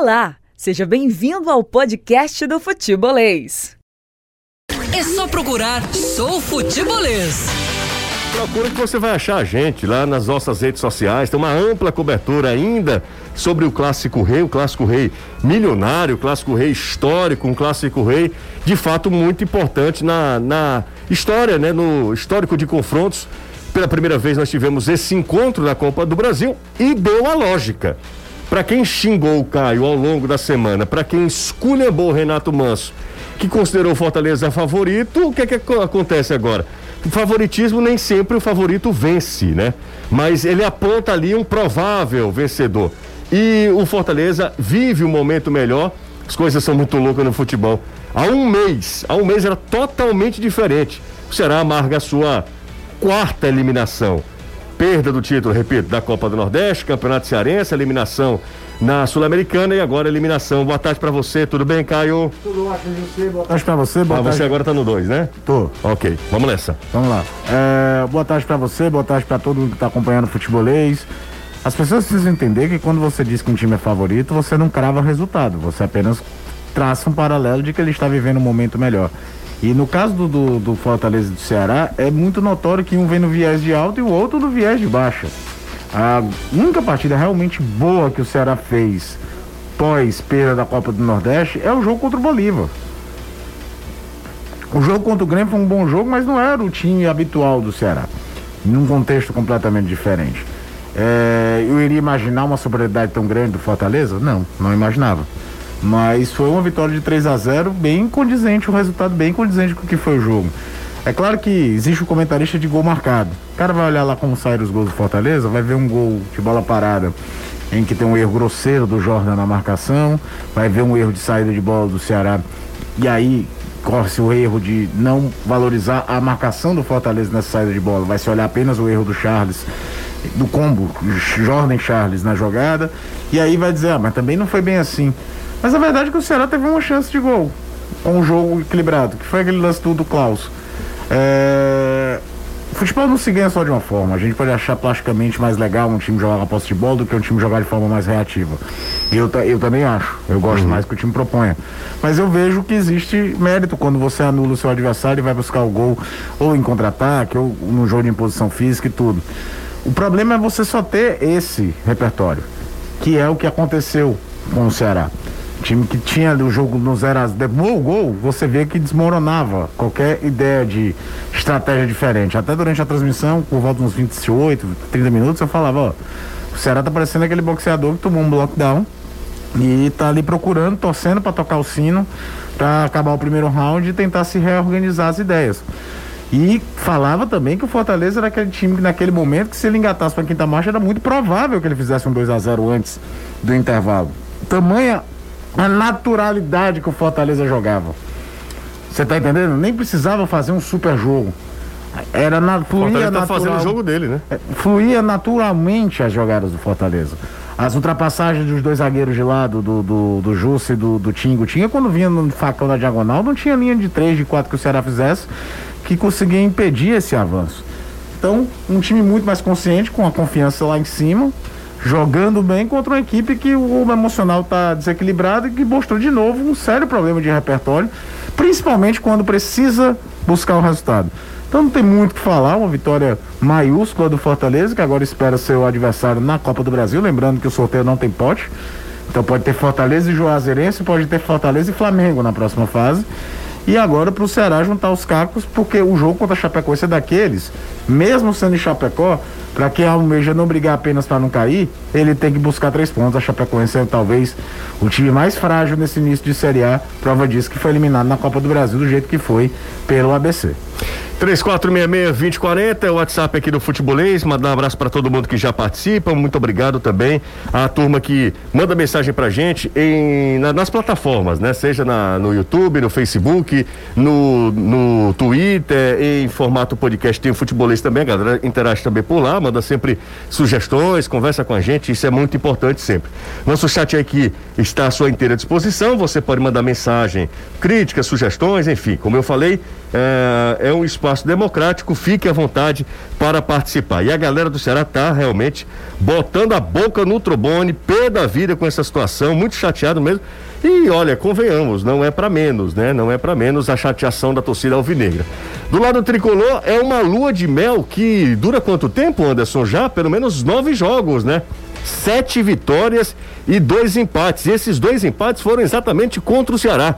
Olá, seja bem-vindo ao podcast do Futebolês. É só procurar Sou Futebolês. Procura que você vai achar a gente lá nas nossas redes sociais. Tem uma ampla cobertura ainda sobre o Clássico Rei, o Clássico Rei milionário, o Clássico Rei histórico, um Clássico Rei de fato muito importante na, na história, né? No histórico de confrontos. Pela primeira vez nós tivemos esse encontro na Copa do Brasil e deu a lógica. Para quem xingou o Caio ao longo da semana, para quem esculhambou o Renato Manso, que considerou o Fortaleza favorito, o que, é que acontece agora? O favoritismo nem sempre o favorito vence, né? Mas ele aponta ali um provável vencedor. E o Fortaleza vive um momento melhor. As coisas são muito loucas no futebol. Há um mês, há um mês era totalmente diferente. O Ceará amarga a sua quarta eliminação perda do título, repito, da Copa do Nordeste, Campeonato Cearense, eliminação na Sul-Americana e agora eliminação. Boa tarde para você, tudo bem, Caio? Tudo ótimo, você. Boa tarde para você. Boa ah, tarde. você agora tá no 2, né? Tô. Ok, vamos nessa. Vamos lá. É, boa tarde para você, boa tarde para todo mundo que tá acompanhando o futebolês. As pessoas precisam entender que quando você diz que um time é favorito, você não crava resultado, você apenas traça um paralelo de que ele está vivendo um momento melhor. E no caso do, do, do Fortaleza do Ceará, é muito notório que um vem no viés de alta e o outro no viés de baixa. A única partida realmente boa que o Ceará fez pós perda da Copa do Nordeste é o jogo contra o Bolívar. O jogo contra o Grêmio foi um bom jogo, mas não era o time habitual do Ceará. Num contexto completamente diferente. É, eu iria imaginar uma superioridade tão grande do Fortaleza? Não, não imaginava. Mas foi uma vitória de 3 a 0 bem condizente, um resultado bem condizente com o que foi o jogo. É claro que existe o um comentarista de gol marcado. O cara vai olhar lá como saíram os gols do Fortaleza, vai ver um gol de bola parada em que tem um erro grosseiro do Jordan na marcação, vai ver um erro de saída de bola do Ceará e aí corre-se o erro de não valorizar a marcação do Fortaleza nessa saída de bola, vai se olhar apenas o erro do Charles, do combo Jordan Charles na jogada, e aí vai dizer, ah, mas também não foi bem assim. Mas a verdade é que o Ceará teve uma chance de gol com um jogo equilibrado, que foi aquele lance do, do Klaus. É... O futebol não se ganha só de uma forma. A gente pode achar plasticamente mais legal um time jogar a posse de bola do que um time jogar de forma mais reativa. Eu, eu também acho. Eu gosto uhum. mais que o time proponha. Mas eu vejo que existe mérito quando você anula o seu adversário e vai buscar o gol ou em contra-ataque ou no jogo de imposição física e tudo. O problema é você só ter esse repertório, que é o que aconteceu com o Ceará time que tinha o jogo no 0 a 0 demorou o gol, você vê que desmoronava qualquer ideia de estratégia diferente. Até durante a transmissão, por volta de uns 28, 30 minutos, eu falava, ó, o Ceará tá parecendo aquele boxeador que tomou um lockdown e tá ali procurando, torcendo para tocar o sino, para acabar o primeiro round e tentar se reorganizar as ideias. E falava também que o Fortaleza era aquele time que naquele momento que se ele engatasse para quinta marcha era muito provável que ele fizesse um 2 a 0 antes do intervalo. Tamanha a naturalidade que o Fortaleza jogava. Você tá entendendo? Nem precisava fazer um super jogo. Era na, fluía tá fazendo o jogo dele, né? É, fluía naturalmente as jogadas do Fortaleza. As ultrapassagens dos dois zagueiros de lado, do, do, do Jussa e do, do Tingo. Tinha quando vinha no facão da diagonal, não tinha linha de três, de quatro que o Ceará fizesse que conseguia impedir esse avanço. Então, um time muito mais consciente, com a confiança lá em cima, jogando bem contra uma equipe que o emocional está desequilibrado e que mostrou de novo um sério problema de repertório, principalmente quando precisa buscar o resultado. Então não tem muito o que falar, uma vitória maiúscula do Fortaleza, que agora espera ser o adversário na Copa do Brasil, lembrando que o sorteio não tem pote. Então pode ter Fortaleza e Juazeirense, pode ter Fortaleza e Flamengo na próxima fase. E agora para o Ceará juntar os cacos, porque o jogo contra a Chapecoense é daqueles, mesmo sendo em Chapecó, para quem almeja não brigar apenas para não cair, ele tem que buscar três pontos. A Chapecoense é talvez o time mais frágil nesse início de Série A. Prova disso que foi eliminado na Copa do Brasil do jeito que foi pelo ABC. 3466-2040 é o WhatsApp aqui do Futebolês. Mandar um abraço para todo mundo que já participa. Muito obrigado também à turma que manda mensagem pra gente em, na, nas plataformas, né? Seja na, no YouTube, no Facebook, no, no Twitter, em formato podcast. Tem o Futebolês também, a galera interage também por lá, manda sempre sugestões, conversa com a gente. Isso é muito importante sempre. Nosso chat aqui está à sua inteira disposição. Você pode mandar mensagem, críticas, sugestões, enfim. Como eu falei, é, é um espaço espaço democrático, fique à vontade para participar. E a galera do Ceará tá realmente botando a boca no trobone, pé da vida com essa situação, muito chateado mesmo. E olha, convenhamos, não é para menos, né? Não é para menos a chateação da torcida alvinegra. Do lado tricolor é uma lua de mel que dura quanto tempo, Anderson? Já pelo menos nove jogos, né? Sete vitórias e dois empates. E esses dois empates foram exatamente contra o Ceará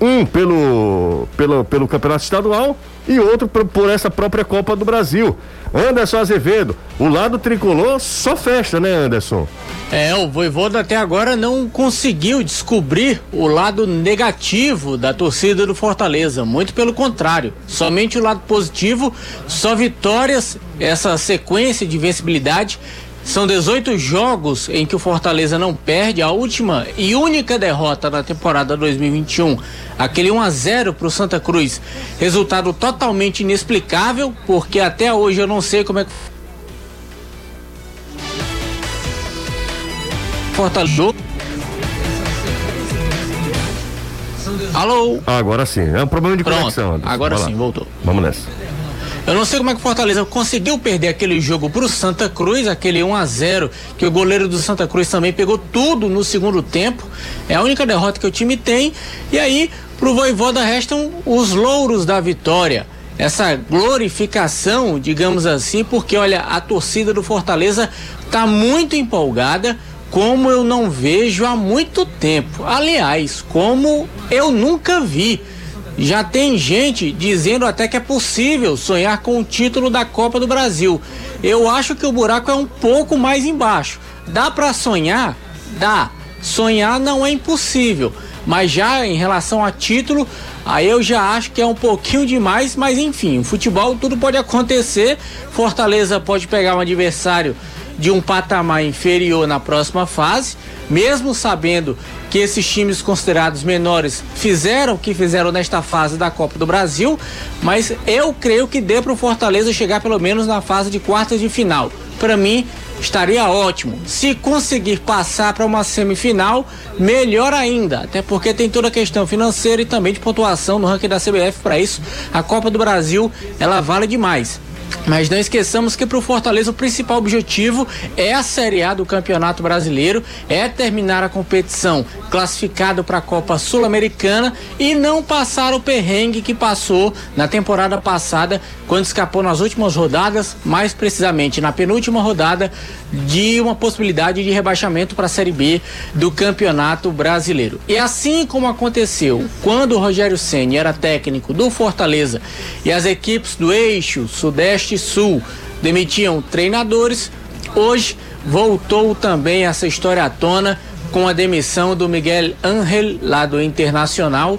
um pelo, pelo, pelo campeonato estadual e outro por, por, essa própria Copa do Brasil. Anderson Azevedo, o lado tricolor só fecha, né, Anderson? É, o Voivoda até agora não conseguiu descobrir o lado negativo da torcida do Fortaleza, muito pelo contrário, somente o lado positivo, só vitórias, essa sequência de vencibilidade são 18 jogos em que o Fortaleza não perde. A última e única derrota na temporada 2021, aquele 1 a 0 para o Santa Cruz. Resultado totalmente inexplicável, porque até hoje eu não sei como é que Fortaleza. Alô? Agora sim, é um problema de Pronto, conexão. Anderson. agora Vai sim, lá. voltou. Vamos nessa. Eu não sei como é que o Fortaleza conseguiu perder aquele jogo pro Santa Cruz, aquele 1 a 0 que o goleiro do Santa Cruz também pegou tudo no segundo tempo. É a única derrota que o time tem. E aí, pro Voivoda restam os louros da vitória. Essa glorificação, digamos assim, porque olha, a torcida do Fortaleza tá muito empolgada, como eu não vejo há muito tempo. Aliás, como eu nunca vi. Já tem gente dizendo até que é possível sonhar com o título da Copa do Brasil. Eu acho que o buraco é um pouco mais embaixo. Dá para sonhar? Dá. Sonhar não é impossível. Mas já em relação a título, aí eu já acho que é um pouquinho demais, mas enfim, futebol tudo pode acontecer. Fortaleza pode pegar um adversário de um patamar inferior na próxima fase, mesmo sabendo que esses times considerados menores fizeram o que fizeram nesta fase da Copa do Brasil, mas eu creio que dê para o Fortaleza chegar pelo menos na fase de quartas de final. Para mim, estaria ótimo. Se conseguir passar para uma semifinal, melhor ainda, até porque tem toda a questão financeira e também de pontuação no ranking da CBF para isso. A Copa do Brasil, ela vale demais. Mas não esqueçamos que para o Fortaleza o principal objetivo é a Série A do Campeonato Brasileiro, é terminar a competição classificado para a Copa Sul-Americana e não passar o perrengue que passou na temporada passada, quando escapou nas últimas rodadas, mais precisamente na penúltima rodada, de uma possibilidade de rebaixamento para a Série B do Campeonato Brasileiro. E assim como aconteceu quando o Rogério Ceni era técnico do Fortaleza e as equipes do eixo Sudeste e Sul demitiam treinadores, hoje voltou também essa história à tona com a demissão do Miguel Ángel lá do Internacional.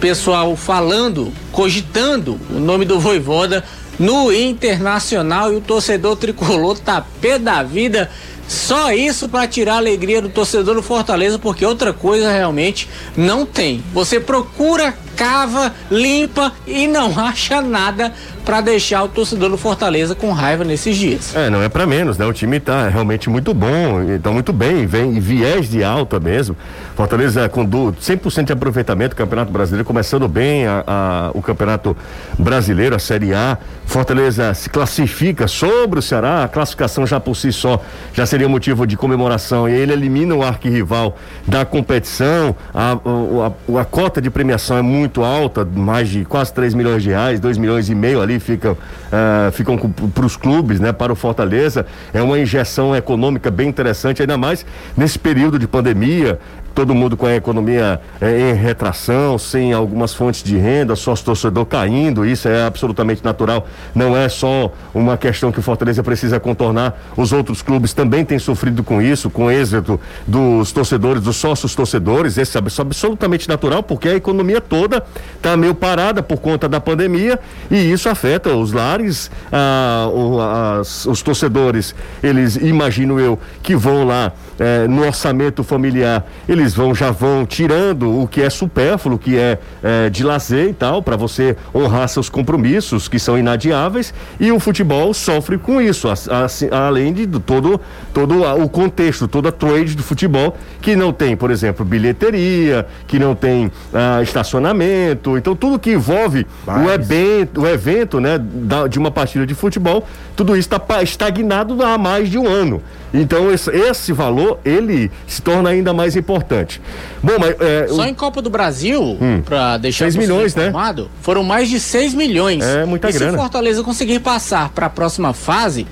Pessoal falando, cogitando o nome do Voivoda no Internacional e o torcedor tricolor tá pé da vida. Só isso para tirar a alegria do torcedor do Fortaleza, porque outra coisa realmente não tem. Você procura, cava, limpa e não acha nada para deixar o torcedor do Fortaleza com raiva nesses dias. É, não é para menos, né? O time tá realmente muito bom, tá muito bem, vem em viés de alta mesmo. Fortaleza com do, 100% de aproveitamento do Campeonato Brasileiro, começando bem a, a, o Campeonato Brasileiro, a Série A. Fortaleza se classifica sobre o Ceará, a classificação já por si só já seria motivo de comemoração e ele elimina o arquirrival da competição. A, a, a cota de premiação é muito alta, mais de quase 3 milhões de reais, 2 milhões e meio ali ficam, uh, ficam para os clubes, né? Para o Fortaleza. É uma injeção econômica bem interessante, ainda mais nesse período de pandemia todo mundo com a economia é, em retração, sem algumas fontes de renda, sócio torcedor caindo, isso é absolutamente natural. Não é só uma questão que o Fortaleza precisa contornar. Os outros clubes também têm sofrido com isso, com o êxito dos torcedores, dos sócios torcedores. Isso é absolutamente natural, porque a economia toda está meio parada por conta da pandemia e isso afeta os lares, ah, o, as, os torcedores. Eles, imagino eu, que vão lá é, no orçamento familiar, eles vão já vão tirando o que é supérfluo, o que é, é de lazer e tal, para você honrar seus compromissos que são inadiáveis, e o futebol sofre com isso, a, a, além de todo, todo o contexto, toda a trade do futebol, que não tem, por exemplo, bilheteria, que não tem ah, estacionamento, então tudo que envolve o evento, o evento né, da, de uma partida de futebol, tudo isso está estagnado há mais de um ano. Então esse, esse, valor ele se torna ainda mais importante. Bom, mas é, só o... em Copa do Brasil, hum, para deixar 6 milhões, né? Foram mais de 6 milhões. É muita e grana. Se o Fortaleza conseguir passar para a próxima fase,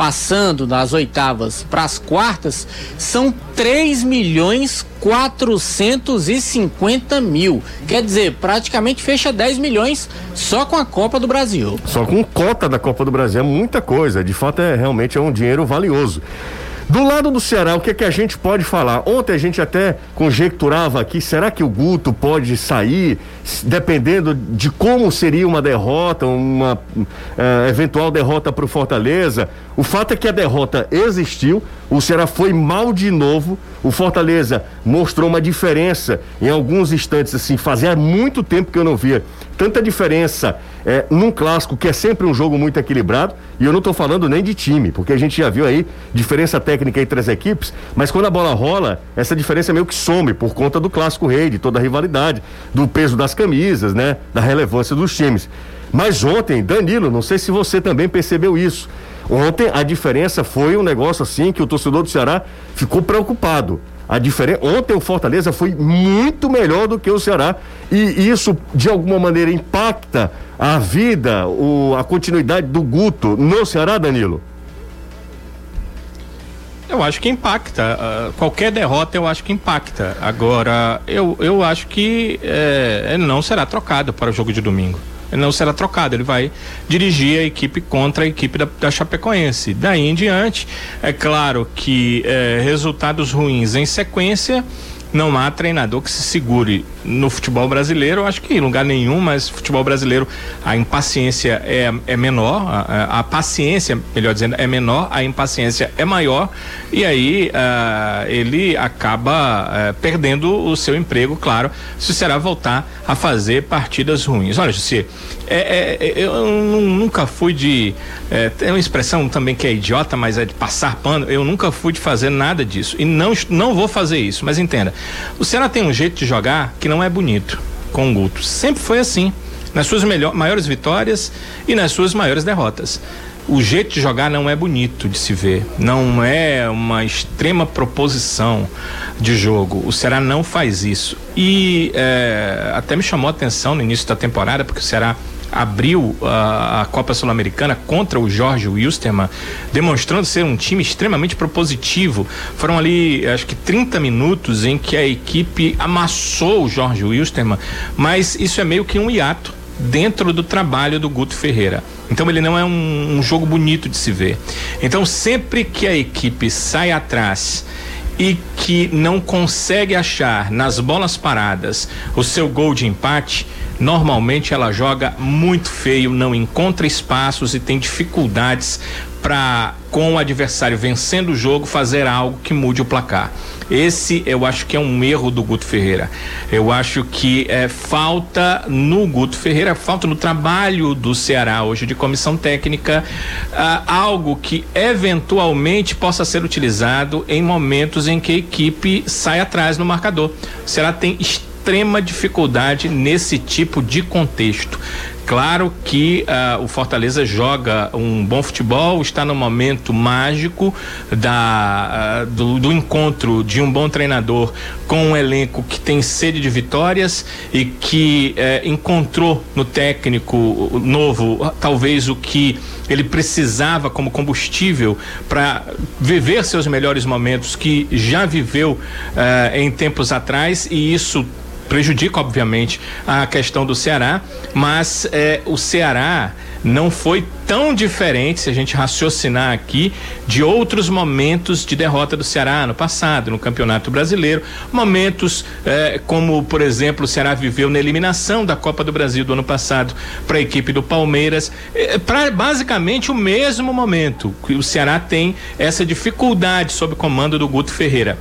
passando das oitavas para as quartas, são 3 milhões 450 mil. Quer dizer, praticamente fecha 10 milhões só com a Copa do Brasil. Só com cota da Copa do Brasil é muita coisa. De fato, é realmente é um dinheiro valioso. Do lado do Ceará, o que é que a gente pode falar? Ontem a gente até conjecturava aqui, será que o Guto pode sair, dependendo de como seria uma derrota, uma uh, eventual derrota para o Fortaleza? O fato é que a derrota existiu, o Ceará foi mal de novo, o Fortaleza mostrou uma diferença em alguns instantes, assim, fazia muito tempo que eu não via tanta diferença é, num clássico que é sempre um jogo muito equilibrado, e eu não estou falando nem de time, porque a gente já viu aí diferença técnica entre as equipes, mas quando a bola rola, essa diferença meio que some por conta do clássico rei, de toda a rivalidade, do peso das camisas, né, da relevância dos times. Mas ontem, Danilo, não sei se você também percebeu isso. Ontem a diferença foi um negócio assim que o torcedor do Ceará ficou preocupado. A diferença, ontem o Fortaleza foi muito melhor do que o Ceará e isso de alguma maneira impacta a vida, o, a continuidade do Guto no Ceará, Danilo. Eu acho que impacta. Uh, qualquer derrota eu acho que impacta. Agora, eu, eu acho que é, ele não será trocado para o jogo de domingo ele não será trocado, ele vai dirigir a equipe contra a equipe da, da Chapecoense. Daí em diante, é claro que é, resultados ruins em sequência não há treinador que se segure no futebol brasileiro, acho que em lugar nenhum, mas futebol brasileiro a impaciência é, é menor, a, a paciência, melhor dizendo, é menor, a impaciência é maior e aí uh, ele acaba uh, perdendo o seu emprego, claro, se será voltar a fazer partidas ruins. Olha, José, é, é, é, eu nunca fui de. É, tem uma expressão também que é idiota, mas é de passar pano. Eu nunca fui de fazer nada disso. E não, não vou fazer isso. Mas entenda: o Ceará tem um jeito de jogar que não é bonito com o Guto. Sempre foi assim. Nas suas melhor, maiores vitórias e nas suas maiores derrotas o jeito de jogar não é bonito de se ver, não é uma extrema proposição de jogo. O Ceará não faz isso. E é, até me chamou a atenção no início da temporada, porque o Ceará abriu a, a Copa Sul-Americana contra o Jorge Wilstermann, demonstrando ser um time extremamente propositivo. Foram ali, acho que 30 minutos em que a equipe amassou o Jorge Wilstermann, mas isso é meio que um hiato dentro do trabalho do Guto Ferreira. Então ele não é um, um jogo bonito de se ver. Então sempre que a equipe sai atrás e que não consegue achar nas bolas paradas o seu gol de empate, normalmente ela joga muito feio, não encontra espaços e tem dificuldades para com o adversário vencendo o jogo fazer algo que mude o placar. Esse eu acho que é um erro do Guto Ferreira. Eu acho que é falta no Guto Ferreira, falta no trabalho do Ceará hoje de comissão técnica, ah, algo que eventualmente possa ser utilizado em momentos em que a equipe sai atrás no marcador. O Ceará tem extrema dificuldade nesse tipo de contexto. Claro que uh, o Fortaleza joga um bom futebol, está no momento mágico da, uh, do, do, encontro de um bom treinador com um elenco que tem sede de vitórias e que uh, encontrou no técnico novo talvez o que ele precisava como combustível para viver seus melhores momentos que já viveu eh, em tempos atrás e isso prejudica, obviamente, a questão do Ceará, mas é, o Ceará não foi tão diferente, se a gente raciocinar aqui, de outros momentos de derrota do Ceará no passado, no Campeonato Brasileiro. Momentos eh, como, por exemplo, o Ceará viveu na eliminação da Copa do Brasil do ano passado para a equipe do Palmeiras. Eh, para basicamente o mesmo momento que o Ceará tem essa dificuldade sob comando do Guto Ferreira.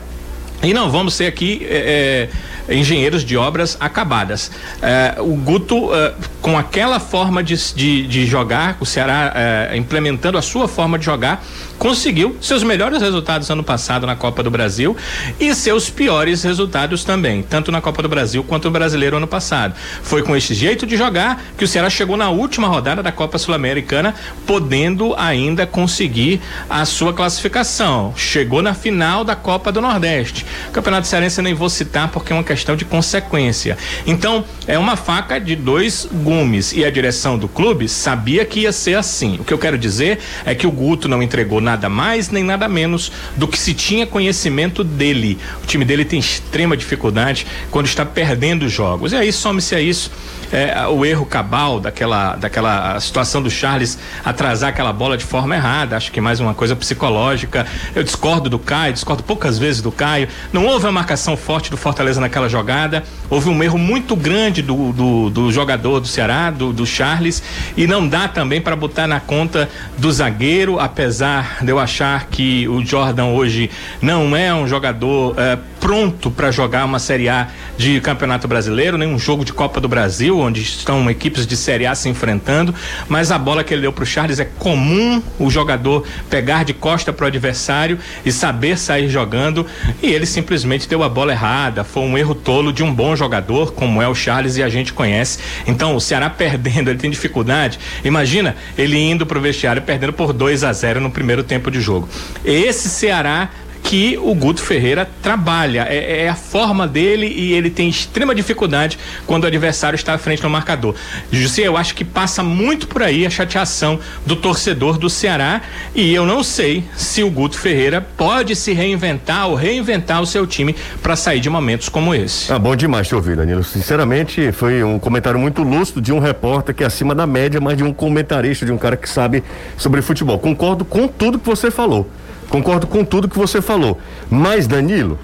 E não vamos ser aqui é, é, engenheiros de obras acabadas. É, o Guto, é, com aquela forma de, de, de jogar, o Ceará é, implementando a sua forma de jogar, conseguiu seus melhores resultados ano passado na Copa do Brasil e seus piores resultados também, tanto na Copa do Brasil quanto no Brasileiro ano passado. Foi com esse jeito de jogar que o Ceará chegou na última rodada da Copa Sul-Americana, podendo ainda conseguir a sua classificação. Chegou na final da Copa do Nordeste. O Campeonato Cearense eu nem vou citar porque é uma questão de consequência. Então, é uma faca de dois gumes e a direção do clube sabia que ia ser assim. O que eu quero dizer é que o Guto não entregou nada mais nem nada menos do que se tinha conhecimento dele. O time dele tem extrema dificuldade quando está perdendo jogos. E aí some-se a isso é, o erro cabal daquela, daquela situação do Charles atrasar aquela bola de forma errada. Acho que mais uma coisa psicológica. Eu discordo do Caio, discordo poucas vezes do Caio. Não houve uma marcação forte do Fortaleza naquela jogada. Houve um erro muito grande do, do, do jogador do Ceará, do, do Charles, e não dá também para botar na conta do zagueiro, apesar de eu achar que o Jordan hoje não é um jogador é, pronto para jogar uma Série A de Campeonato Brasileiro, nem um jogo de Copa do Brasil, onde estão equipes de Série A se enfrentando, mas a bola que ele deu para o Charles é comum o jogador pegar de costa para o adversário e saber sair jogando, e ele simplesmente deu a bola errada, foi um erro tolo de um bom jogador, como é o Charles e a gente conhece. Então, o Ceará perdendo, ele tem dificuldade. Imagina ele indo para o vestiário perdendo por 2 a 0 no primeiro tempo de jogo. Esse Ceará que o Guto Ferreira trabalha. É, é, a forma dele e ele tem extrema dificuldade quando o adversário está à frente no marcador. José, eu acho que passa muito por aí a chateação do torcedor do Ceará e eu não sei se o Guto Ferreira pode se reinventar ou reinventar o seu time para sair de momentos como esse. Ah, bom demais te ouvir, Danilo. Sinceramente, foi um comentário muito lúcido de um repórter que é acima da média, mas de um comentarista, de um cara que sabe sobre futebol. Concordo com tudo que você falou. Concordo com tudo que você falou. Mas, Danilo,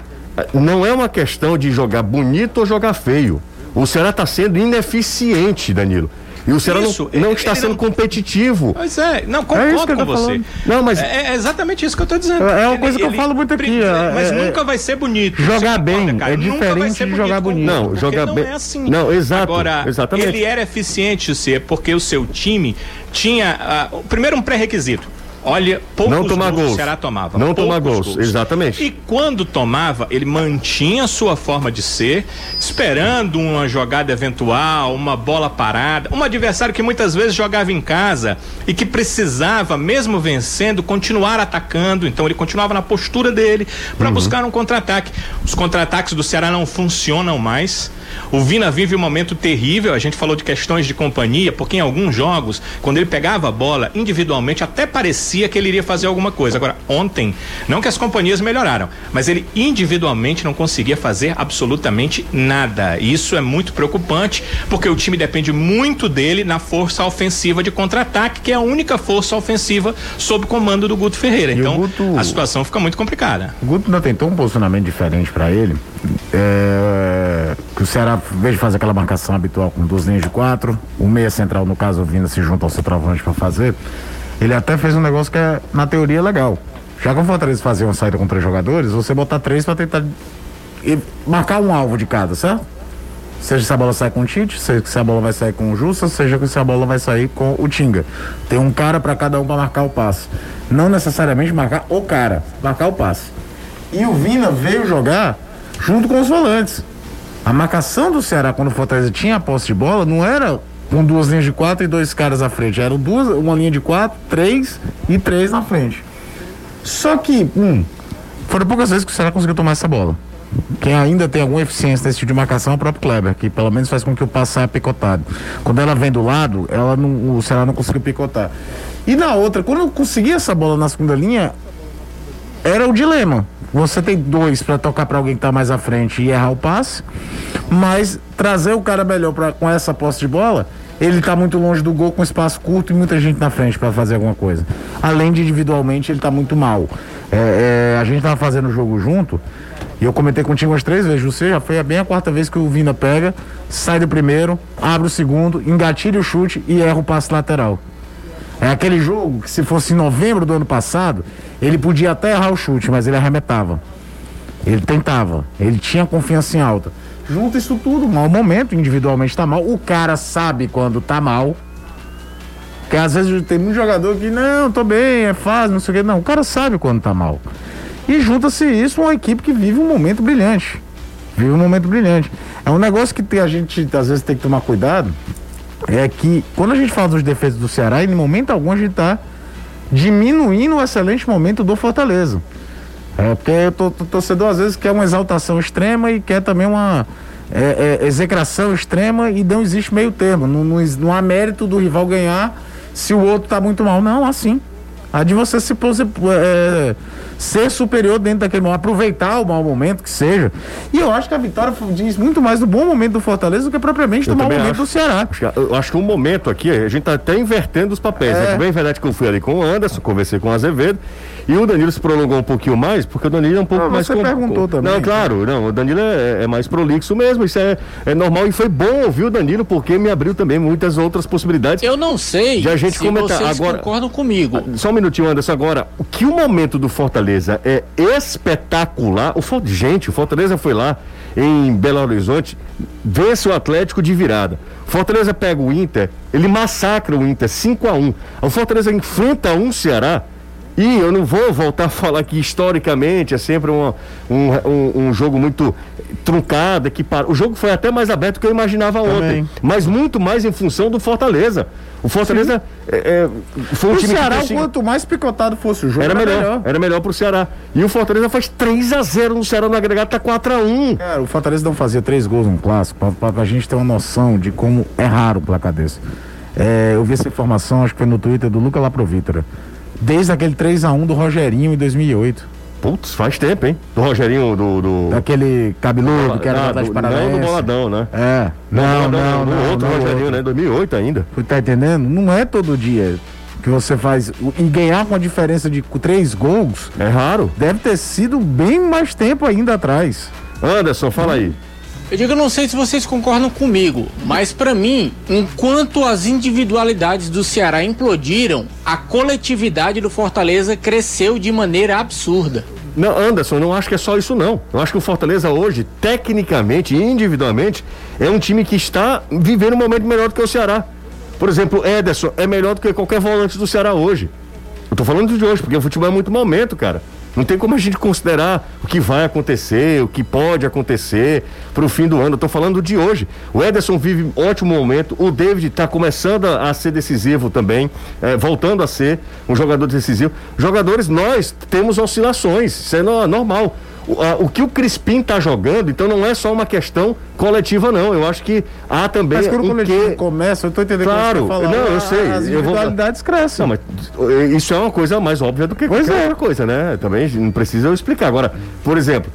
não é uma questão de jogar bonito ou jogar feio. O Ceará está sendo ineficiente, Danilo. E o Ceará isso, não, não está sendo não... competitivo. Pois é, não, concordo é com você. Falando. Não, mas... É, é, exatamente isso que eu estou dizendo. É, é uma coisa ele, que eu falo muito aqui. É, mas é, nunca vai ser bonito. Jogar bem concorda, é diferente de jogar bonito. Não, jogar bem. Não é assim. Não, exato. Agora, exatamente. ele era eficiente, você, porque o seu time tinha. Uh, primeiro, um pré-requisito Olha, poucos não tomar gols, gols. o Ceará tomava. Não tomar gols. gols, exatamente. E quando tomava, ele mantinha a sua forma de ser, esperando uma jogada eventual, uma bola parada, um adversário que muitas vezes jogava em casa e que precisava, mesmo vencendo, continuar atacando. Então ele continuava na postura dele para uhum. buscar um contra-ataque. Os contra-ataques do Ceará não funcionam mais. O Vina vive um momento terrível. A gente falou de questões de companhia, porque em alguns jogos, quando ele pegava a bola individualmente, até parecia que ele iria fazer alguma coisa. Agora, ontem, não que as companhias melhoraram, mas ele individualmente não conseguia fazer absolutamente nada. E isso é muito preocupante, porque o time depende muito dele na força ofensiva de contra-ataque, que é a única força ofensiva sob comando do Guto Ferreira. E então, Guto, a situação fica muito complicada. O Guto não tentou um posicionamento diferente para ele. É, que o Ceará, em vez de fazer aquela marcação habitual com duas linhas de quatro, o meia central, no caso, vindo se junta ao centroavante para fazer, ele até fez um negócio que é, na teoria, legal. Já que o Fortaleza fazia uma saída com três jogadores, você botar três para tentar marcar um alvo de cada, certo? Seja se a bola sai com o Tite, seja se a bola vai sair com o Justa, seja se a bola vai sair com o Tinga. Tem um cara para cada um para marcar o passe. Não necessariamente marcar o cara, marcar o passe. E o Vina veio jogar junto com os volantes. A marcação do Ceará quando o Fortaleza tinha a posse de bola não era com duas linhas de quatro e dois caras à frente. Eram duas, uma linha de quatro, três e três na frente. Só que, hum, foram poucas vezes que o Ceará conseguiu tomar essa bola. Quem ainda tem alguma eficiência nesse tipo de marcação é o próprio Kleber, que pelo menos faz com que o passe saia picotado. Quando ela vem do lado, ela não, o Ceará não conseguiu picotar. E na outra, quando eu consegui essa bola na segunda linha, era o dilema. Você tem dois para tocar para alguém que está mais à frente e errar o passe, mas trazer o cara melhor pra, com essa posse de bola ele tá muito longe do gol com espaço curto e muita gente na frente para fazer alguma coisa. Além de individualmente ele tá muito mal. É, é, a gente tava fazendo o jogo junto e eu comentei contigo umas três vezes. Você já foi bem a quarta vez que o Vina pega, sai do primeiro, abre o segundo, engatilha o chute e erra o passe lateral. É aquele jogo que se fosse em novembro do ano passado, ele podia até errar o chute, mas ele arremetava. Ele tentava, ele tinha confiança em alta. Junta isso tudo, mau momento, individualmente tá mal. O cara sabe quando tá mal. Porque às vezes tem muito jogador que, não, tô bem, é fácil, não sei o quê. Não, o cara sabe quando tá mal. E junta-se isso uma equipe que vive um momento brilhante. Vive um momento brilhante. É um negócio que a gente às vezes tem que tomar cuidado. É que quando a gente fala dos defeitos do Ceará, em momento algum a gente tá diminuindo o excelente momento do Fortaleza. É, porque o torcedor às vezes quer uma exaltação extrema e quer também uma é, é, execração extrema e não existe meio termo. Não, não, não, há mérito do rival ganhar se o outro está muito mal. Não, assim. Há de você se é, ser superior dentro daquele momento, aproveitar o mau momento que seja. E eu acho que a vitória diz muito mais do bom momento do Fortaleza do que propriamente do mau momento acho, do Ceará. Eu acho que um momento aqui, a gente está até invertendo os papéis. É. é bem verdade que eu fui ali com o Anderson, conversei com o Azevedo. E o Danilo se prolongou um pouquinho mais, porque o Danilo é um pouco ah, mais. Você com... perguntou também. Não, claro, não. O Danilo é, é, mais prolixo mesmo, isso é, é normal e foi bom ouvir o Danilo, porque me abriu também muitas outras possibilidades. Eu não sei de a gente se comentar. vocês agora, concordam comigo. Só um minutinho, Anderson. Agora, o que o momento do Fortaleza é espetacular. O, gente, o Fortaleza foi lá em Belo Horizonte, vence o Atlético de virada. Fortaleza pega o Inter, ele massacra o Inter 5 a 1 O Fortaleza enfrenta um Ceará e eu não vou voltar a falar que historicamente é sempre um, um, um jogo muito truncado, que para... o jogo foi até mais aberto do que eu imaginava Também. ontem, mas muito mais em função do Fortaleza. O Fortaleza é, é, foi um o time Ceará, que quanto mais picotado fosse o jogo, era, era melhor, melhor. Era melhor pro Ceará. E o Fortaleza faz 3 a 0 no Ceará no agregado, tá 4 a 1 Cara, o Fortaleza não fazia três gols no clássico, pra, pra, pra gente ter uma noção de como é raro o placar desse. É, eu vi essa informação, acho que foi no Twitter do Luca Laprovítora desde aquele 3 a 1 do Rogerinho em 2008. Putz, faz tempo, hein? Do Rogerinho, do. do... Daquele cabeludo que era ah, das Não do Boladão, né? É. Não, não, não. não, outro não, Rogerinho, né? 2008 ainda. Você tá entendendo? Não é todo dia que você faz. E ganhar com a diferença de três gols. É raro. Deve ter sido bem mais tempo ainda atrás. Anderson, fala aí. Eu digo, eu não sei se vocês concordam comigo, mas para mim, enquanto as individualidades do Ceará implodiram, a coletividade do Fortaleza cresceu de maneira absurda. Não, Anderson, não acho que é só isso não. Eu acho que o Fortaleza hoje, tecnicamente e individualmente, é um time que está vivendo um momento melhor do que o Ceará. Por exemplo, Ederson é melhor do que qualquer volante do Ceará hoje. Eu tô falando de hoje, porque o futebol é muito momento, cara. Não tem como a gente considerar o que vai acontecer, o que pode acontecer para o fim do ano. Estou falando de hoje. O Ederson vive ótimo momento. O David está começando a, a, ser decisivo também, é, voltando a ser um jogador decisivo. Jogadores, nós temos oscilações, isso é normal o, que o Crispim está jogando, então não é só uma questão coletiva, não. Eu acho que há também. Mas quando o coletivo que... começa, eu estou entendendo claro, que você tá não, eu sei. As individualidades vou... crescem. Não, mas isso é uma coisa mais óbvia do que pois qualquer é. outra coisa, né? Também não precisa eu explicar. Agora, por exemplo,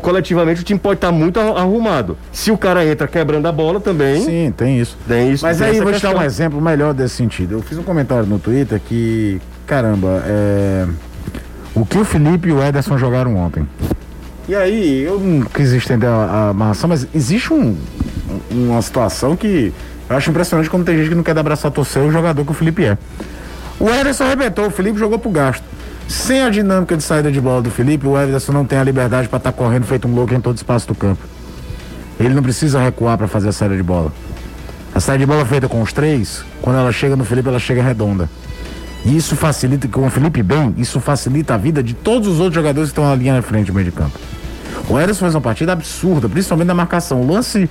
coletivamente o time pode estar tá muito arrumado. Se o cara entra quebrando a bola também. Sim, tem isso. Tem isso. Mas tem aí vou te dar um exemplo melhor desse sentido. Eu fiz um comentário no Twitter que, caramba, é... o que o Felipe e o Ederson jogaram ontem. E aí, eu não quis estender a, amarração, mas existe um, uma situação que eu acho impressionante quando tem gente que não quer dar abraço a torcer o jogador que o Felipe é. O Ederson arrebentou, o Felipe jogou pro gasto. Sem a dinâmica de saída de bola do Felipe, o Ederson não tem a liberdade para estar tá correndo feito um louco em todo espaço do campo. Ele não precisa recuar para fazer a saída de bola. A saída de bola feita com os três, quando ela chega no Felipe, ela chega redonda. E isso facilita, com o Felipe bem, isso facilita a vida de todos os outros jogadores que estão na linha na frente do meio de campo. O Eras fez uma partida absurda, principalmente na marcação. O lance,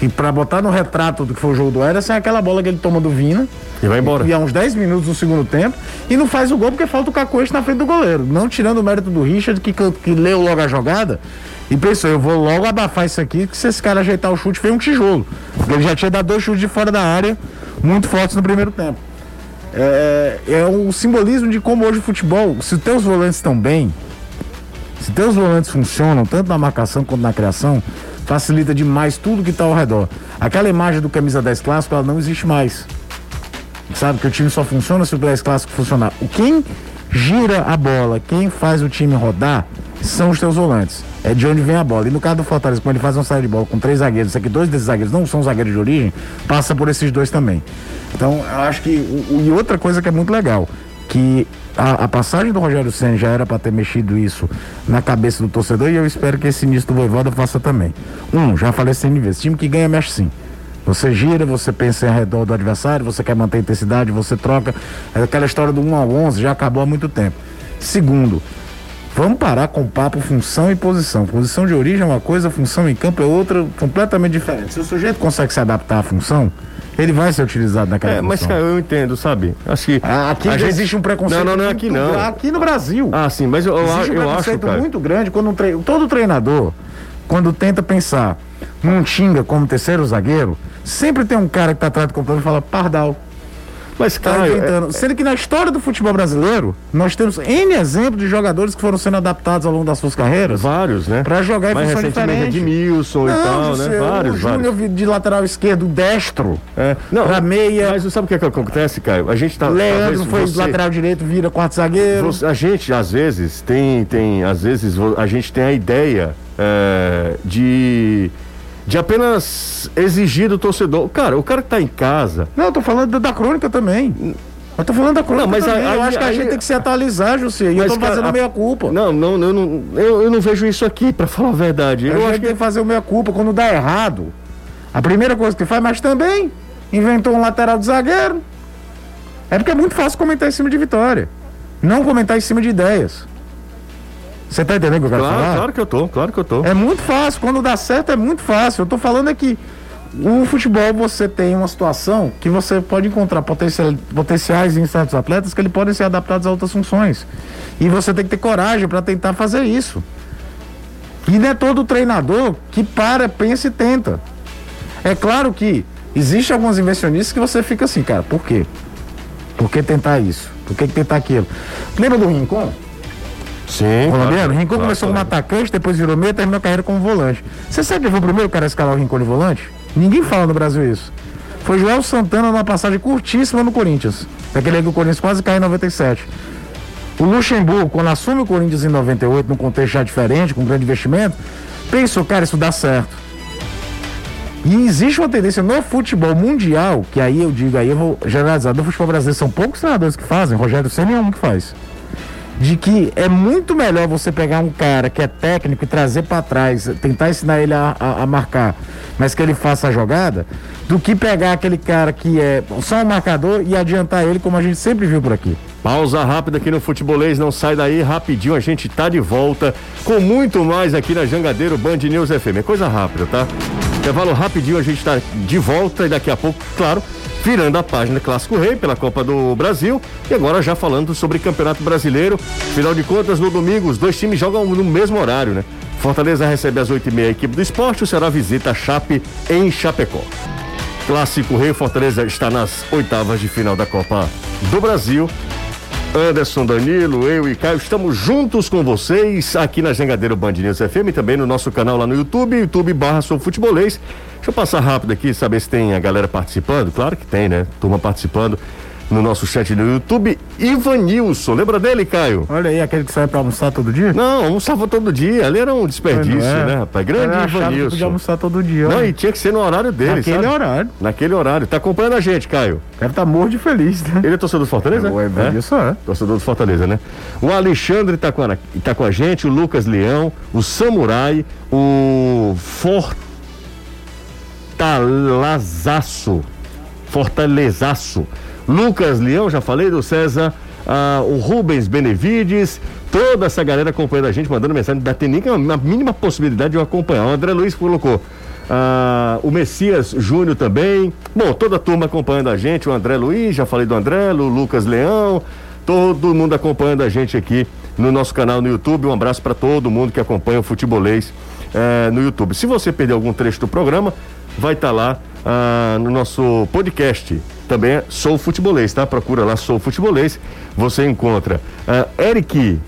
e para botar no retrato do que foi o jogo do Eras, é aquela bola que ele toma do Vina. E vai embora. E há uns 10 minutos no segundo tempo. E não faz o gol porque falta o Cacoete na frente do goleiro. Não tirando o mérito do Richard, que, que leu logo a jogada. E pensou, eu vou logo abafar isso aqui, que se esse cara ajeitar o chute, veio um tijolo. Porque ele já tinha dado dois chutes de fora da área, muito fortes no primeiro tempo. É, é um simbolismo de como hoje o futebol, se os teus volantes estão bem, se teus volantes funcionam, tanto na marcação quanto na criação, facilita demais tudo que está ao redor. Aquela imagem do camisa 10 clássico, ela não existe mais. Sabe que o time só funciona se o 10 clássico funcionar. Quem gira a bola, quem faz o time rodar são os teus volantes. É de onde vem a bola. E no caso do Fortaleza, quando ele faz uma saída de bola com três zagueiros, isso aqui dois desses zagueiros não são zagueiros de origem, passa por esses dois também. Então, eu acho que. E outra coisa que é muito legal, que a, a passagem do Rogério Senna já era para ter mexido isso na cabeça do torcedor e eu espero que esse início do Voivoda faça também. Um, já falei sem vezes, time que ganha mexe sim. Você gira, você pensa em redor do adversário, você quer manter a intensidade, você troca. É aquela história do 1 ao 11 já acabou há muito tempo. Segundo, vamos parar com papo função e posição. Posição de origem é uma coisa, função em campo é outra, completamente diferente. Se o sujeito consegue se adaptar à função, ele vai ser utilizado naquela É, mas cara, eu entendo, sabe? Acho que. Ah, aqui já gente- existe um preconceito. Não, não, não é aqui não. Aqui no Brasil. Ah, sim, mas eu, existe um eu acho, preconceito cara. muito grande quando um tre... todo treinador, quando tenta pensar num Tinga como terceiro zagueiro, sempre tem um cara que tá atrás do computador e fala Pardal. Mas, Tá cara, inventando. Sendo que na história do futebol brasileiro, nós temos N exemplos de jogadores que foram sendo adaptados ao longo das suas carreiras vários, né? pra jogar em função recentemente diferente. Edmilson e tal, né? Vários, o Júnior vários. de lateral esquerdo, destro. É. Não, pra meia. Mas sabe o que, é que acontece, Caio? A gente tá. Leandro foi você- lateral direito, vira quarto zagueiro. Você- a gente, às vezes, tem, tem, às vezes, a gente tem a ideia é, de, de apenas exigir do torcedor. Cara, o cara que tá em casa. Não, eu tô falando da, crônica também. Eu tô falando da crônica Não, mas também. aí- eu acho que a aí- gente tem que se atualizar, José. E eu tô fazendo a- meia culpa. Não, não, eu não, eu, eu não vejo isso aqui, pra falar a verdade. Eu Eu acho que tem que. que fazer o meia culpa quando dá errado. A primeira coisa que faz, mas também inventou um lateral de zagueiro. É porque é muito fácil comentar em cima de vitória. Não comentar em cima de ideias. Você tá entendendo o que eu quero Claro, falar? claro que eu tô, claro que eu tô. É muito fácil, quando dá certo é muito fácil. Eu tô falando aqui. O futebol você tem uma situação que você pode encontrar potencial, potenciais em certos atletas que eles podem ser adaptados a outras funções. E você tem que ter coragem para tentar fazer isso. E não é todo treinador que para, pensa e tenta. É claro que existe alguns inversionistas que você fica assim, cara, por quê? Por que tentar isso? Por que tentar aquilo? Lembra do Rincon? Sim. colombiano. claro, Rincon claro, começou como claro. atacante, depois virou meia, terminou a carreira como volante. Você sabe quem foi o primeiro cara a escalar o Rincon de volante? Ninguém fala no Brasil isso. Foi Joel Santana numa passagem curtíssima no Corinthians. Daquele aí que o Corinthians quase caiu em 97. O Luxemburgo, quando assume o Corinthians em 98, num contexto já diferente, com grande investimento, pensou, cara, isso dá certo. E existe uma tendência no futebol mundial, que aí eu digo, aí eu vou generalizar, no futebol brasileiro são poucos treinadores que fazem, Rogério Senna é um que faz de que é muito melhor você pegar um cara que é técnico e trazer para trás, tentar ensinar ele a, a- a marcar, mas que ele faça a jogada, do que pegar aquele cara que é só um marcador e adiantar ele, como a gente sempre viu por aqui. Pausa rápida aqui no Futebolês, não sai daí, rapidinho a gente tá de volta com muito mais aqui na Jangadeiro Band News FM. É coisa rápida, tá? Intervalo rapidinho, a gente tá de volta e daqui a pouco, claro, virando a página Clássico Rei pela Copa do Brasil e agora já falando sobre Campeonato Brasileiro. Afinal de contas, no domingo, os dois times jogam no mesmo horário, né? Fortaleza recebe às 8h30 a equipe do esporte, o Ceará visita a Chape em Chapecó. Clássico Rei Fortaleza está nas oitavas de final da Copa do Brasil. Anderson, Danilo, eu e Caio estamos juntos com vocês aqui na Jangadeiro Band News FM, também no nosso canal lá no YouTube, YouTube barra Sou Futebolês. Deixa eu passar rápido aqui, saber se tem a galera participando. Claro que tem, né? Turma participando no nosso chat no YouTube. Ivanilson, lembra dele, Caio? Olha aí, aquele que sai para almoçar todo dia? Não, almoçava todo dia. Ali era um desperdício, é? né, rapaz? Grande Eu que podia Ivanilson. almoçar todo dia. Não, olha. e tinha que ser no horário dele, Naquele sabe? horário. Naquele horário. Tá acompanhando a gente, Caio. O cara tá morto de feliz, né? Ele é torcedor do Fortaleza? O Evanilson é. Torcedor do Fortaleza, né? O Alexandre tá com, a, tá com a gente, o Lucas Leão, o Samurai, o Fortalezaço. Fortalezaço. Lucas Leão, já falei do César, ah, o Rubens Benevides, toda essa galera acompanhando a gente, mandando mensagem, da tem nem a mínima possibilidade de eu acompanhar. O André Luiz colocou. ah, o Messias Júnior também. Bom, toda a turma acompanhando a gente, o André Luiz, já falei do André, o Lucas Leão, todo mundo acompanhando a gente aqui no nosso canal no YouTube. Um abraço para todo mundo que acompanha o Futebolês eh, no YouTube. Se você perder algum trecho do programa, vai estar lá ah, no nosso podcast. Também é Sou Futebolês, tá? Procura lá Sou Futebolês. Você encontra ah, Eric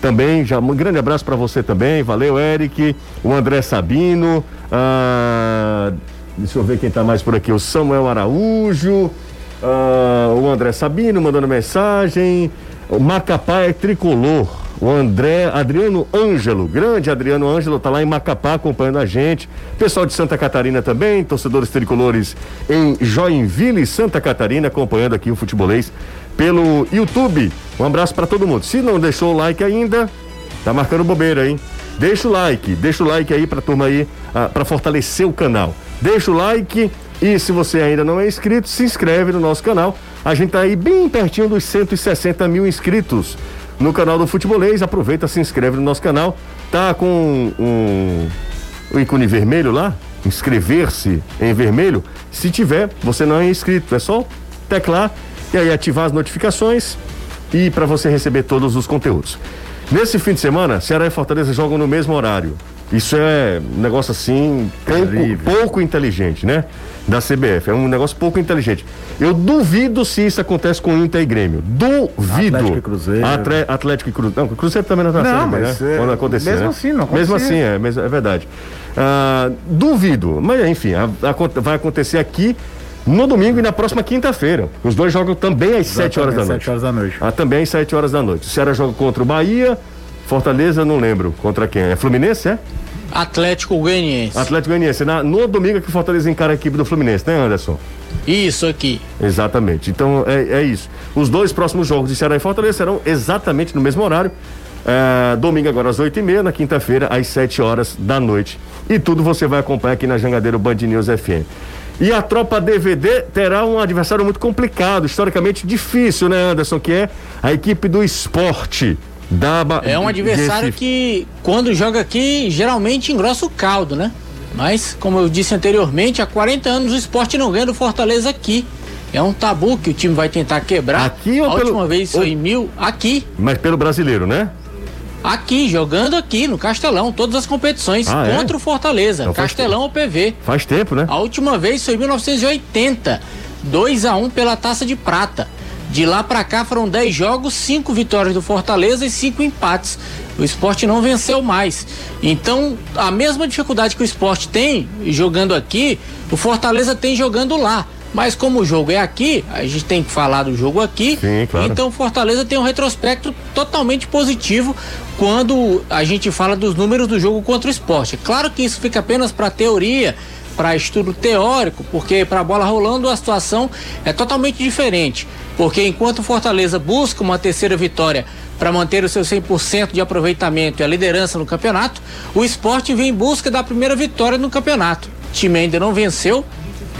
também, já um grande abraço para você também. Valeu, Eric. O André Sabino, Ah, deixa eu ver quem tá mais por aqui. O Samuel Araújo. o André Sabino mandando mensagem. O Macapá é tricolor. O André Adriano Ângelo, grande Adriano Ângelo, tá lá em Macapá acompanhando a gente. Pessoal de Santa Catarina também, torcedores tricolores em Joinville, Santa Catarina, acompanhando aqui o futebolês pelo YouTube. Um abraço para todo mundo. Se não deixou o like ainda, tá marcando bobeira, hein? Deixa o like, deixa o like aí pra turma aí, ah, para fortalecer o canal. Deixa o like e se você ainda não é inscrito, se inscreve no nosso canal. A gente tá aí bem pertinho dos 160 mil inscritos no canal do Futebolês. Aproveita, se inscreve no nosso canal. Tá com um, um ícone vermelho lá, inscrever-se em vermelho. Se tiver, você não é inscrito, é só teclar e aí ativar as notificações e para você receber todos os conteúdos. Nesse fim de semana, Ceará e Fortaleza jogam no mesmo horário. Isso é um negócio assim, pouco, pouco inteligente, né? Da CBF. É um negócio pouco inteligente. Eu duvido se isso acontece com Inter e Grêmio. Duvido. Atlético e Cruzeiro. Atre- Atlético e Cruzeiro. Não, o Cruzeiro também não tá Não, B, mas, né? é, Quando acontecer. mesmo né? assim, não Mesmo acontecia. assim, é, é verdade. Ah, duvido. Mas enfim, a- a- vai acontecer aqui no domingo e na próxima quinta-feira. Os dois jogam também às 7 horas da noite. 7 horas da noite. Ah, também às 7 horas da noite. O Ceará joga contra o Bahia, Fortaleza, não lembro contra quem. É Fluminense, é? Atlético Goianiense. Atlético Goianiense. Na- No domingo é que o Fortaleza encara a equipe do Fluminense, né, Anderson? Isso aqui. Exatamente. Então é, é isso. Os dois próximos jogos de Ceará e Fortaleza serão exatamente no mesmo horário. É, domingo agora às 8 e meia, na quinta-feira às 7 horas da noite. E tudo você vai acompanhar aqui na Jangadeiro Band News FM. E a tropa DVD terá um adversário muito complicado, historicamente difícil, né, Anderson? Que é a equipe do esporte. É um adversário que, quando joga aqui, geralmente engrossa o caldo, né? Mas, como eu disse anteriormente, há 40 anos o esporte não ganha do Fortaleza aqui. É um tabu que o time vai tentar quebrar. Aqui ou A pelo- última vez foi em mil. Aqui. Mas pelo brasileiro, né? Aqui, jogando aqui no Castelão, todas as competições Ah, é? contra o Fortaleza. Então Castelão ou PV. Faz tempo, né? A última vez foi em 1980, 2 a 1 pela Taça de Prata. De lá pra cá foram 10 jogos, 5 vitórias do Fortaleza e 5 empates. O esporte não venceu mais. Então, a mesma dificuldade que o esporte tem jogando aqui, o Fortaleza tem jogando lá. Mas como o jogo é aqui, a gente tem que falar do jogo aqui. Sim, claro. Então o Fortaleza tem um retrospecto totalmente positivo quando a gente fala dos números do jogo contra o esporte. Claro que isso fica apenas para teoria, para estudo teórico, porque para a bola rolando a situação é totalmente diferente. Porque enquanto o Fortaleza busca uma terceira vitória para manter o seu 100% de aproveitamento e a liderança no campeonato, o esporte vem em busca da primeira vitória no campeonato. O time ainda não venceu,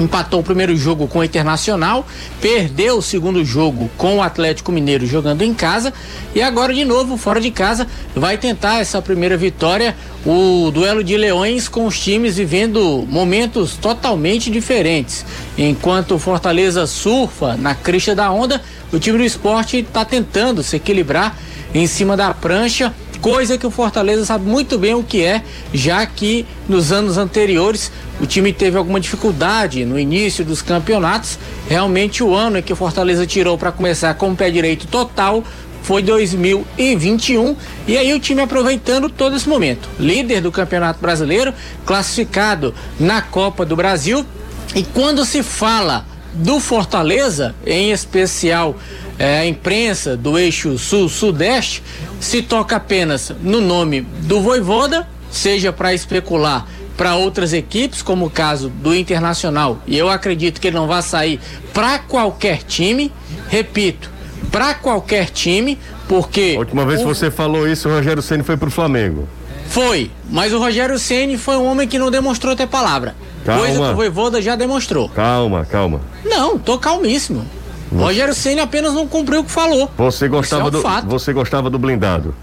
empatou o primeiro jogo com o Internacional, perdeu o segundo jogo com o Atlético Mineiro jogando em casa e agora de novo fora de casa vai tentar essa primeira vitória, o duelo de leões com os times vivendo momentos totalmente diferentes. Enquanto o Fortaleza surfa na crista da onda, o time do esporte está tentando se equilibrar em cima da prancha coisa que o Fortaleza sabe muito bem o que é, já que nos anos anteriores o time teve alguma dificuldade no início dos campeonatos. Realmente o ano em que o Fortaleza tirou para começar com o pé direito total foi 2021 e aí o time aproveitando todo esse momento. Líder do Campeonato Brasileiro, classificado na Copa do Brasil. E quando se fala do Fortaleza, em especial é, a imprensa do eixo sul-sudeste, se toca apenas no nome do Voivoda, seja para especular para outras equipes, como o caso do Internacional, e eu acredito que ele não vai sair para qualquer time, repito, para qualquer time, porque A última vez que o- você falou isso, o Rogério Ceni foi pro Flamengo. foi, mas o Rogério Ceni foi um homem que não demonstrou ter palavra. Calma. Coisa que o Voivoda já demonstrou. Calma, calma. Não, tô calmíssimo. O Rogério Ceni apenas não cumpriu o que falou. Você gostava Isso é um do fato. você gostava do blindado.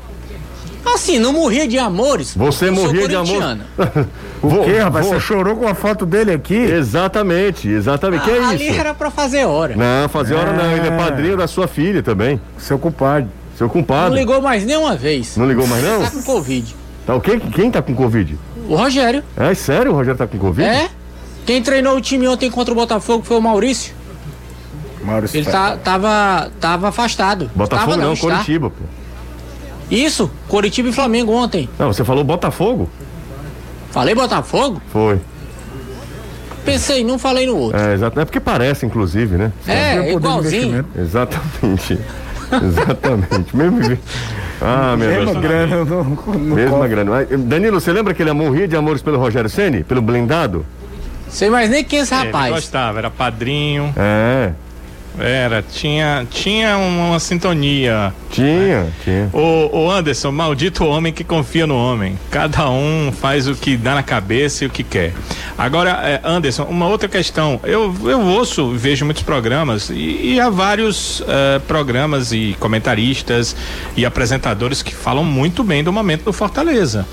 Assim, não morria de amores. Você morria de amor. o Que, rapaz? Você chorou com a foto dele aqui? Exatamente, exatamente. que é Ah, Ali isso? era pra fazer hora. Não, fazer hora não, ele é É. padrinho da sua filha também. Seu culpado. Seu Não compadre. ligou mais nenhuma vez. Não ligou mais não? Tá com Covid. Tá o quê? Quem tá com Covid? O Rogério. É sério, o Rogério tá com Covid? É? Quem treinou o time ontem contra o Botafogo foi o Maurício. Maurício Ele tá, tava, tava afastado. Botafogo Tava não, está. Coritiba, pô. Isso, Coritiba e Flamengo ontem. Não, você falou Botafogo? Falei Botafogo? Foi. Pensei, não falei no outro. É, exato. É porque parece, inclusive, né? É, o poder de igualzinho. Exatamente. Exatamente. Mesmo. Ah, meu Deus. Mesma grana no, no Mesma cofre. grana. Danilo, você lembra que ele morria de amores pelo Rogério Ceni, Pelo blindado? Sei mais nem quem é esse Ele rapaz. gostava, era padrinho, É. era, tinha, tinha uma sintonia. Tinha, tinha. O, o Anderson, maldito homem que confia no homem. Cada um faz o que dá na cabeça e o que quer. Agora, é, Anderson, uma outra questão. Eu, eu ouço, vejo muitos programas e, e há vários eh, programas e comentaristas e apresentadores que falam muito bem do momento do Fortaleza.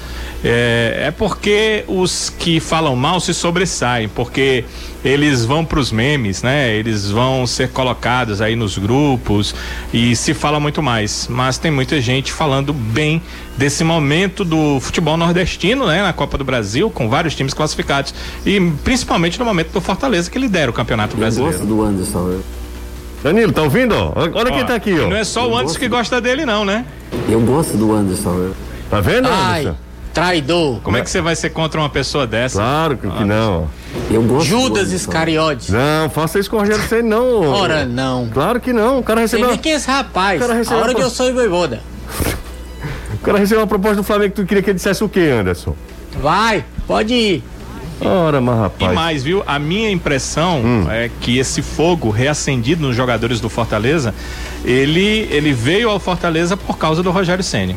É, é porque os que falam mal se sobressaem, porque eles vão para os memes, né? Eles vão ser colocados aí nos grupos e se fala muito mais. Mas tem muita gente falando bem desse momento do futebol nordestino, né? Na Copa do Brasil, com vários times classificados e principalmente no momento do Fortaleza que lidera o Campeonato Eu gosto Brasileiro. do Anderson. eu- Danilo, tá ouvindo? ó? Olha quem Ó, tá aqui, ó. Não é só o Anderson que gosta dele, não, né? Eu gosto do Anderson. eu- Tá vendo, Ai, Anderson? Traidor. Como é que você vai ser contra uma pessoa dessa? Claro que, que não. Eu gosto Judas Anderson. Iscariotes. Não, faça isso com o Rogério Ceni, não. Ora, não. Claro que não. O cara recebeu, nem quem é esse rapaz. O cara A recebeu hora uma- que eu sou voivoda. o cara recebeu uma proposta do Flamengo que tu queria que ele dissesse o quê, Anderson? Vai, pode ir. Ora, mas E rapaz. mais, viu? A minha impressão Hum. é que esse fogo reacendido nos jogadores do Fortaleza, ele, ele veio ao Fortaleza por causa do Rogério Ceni.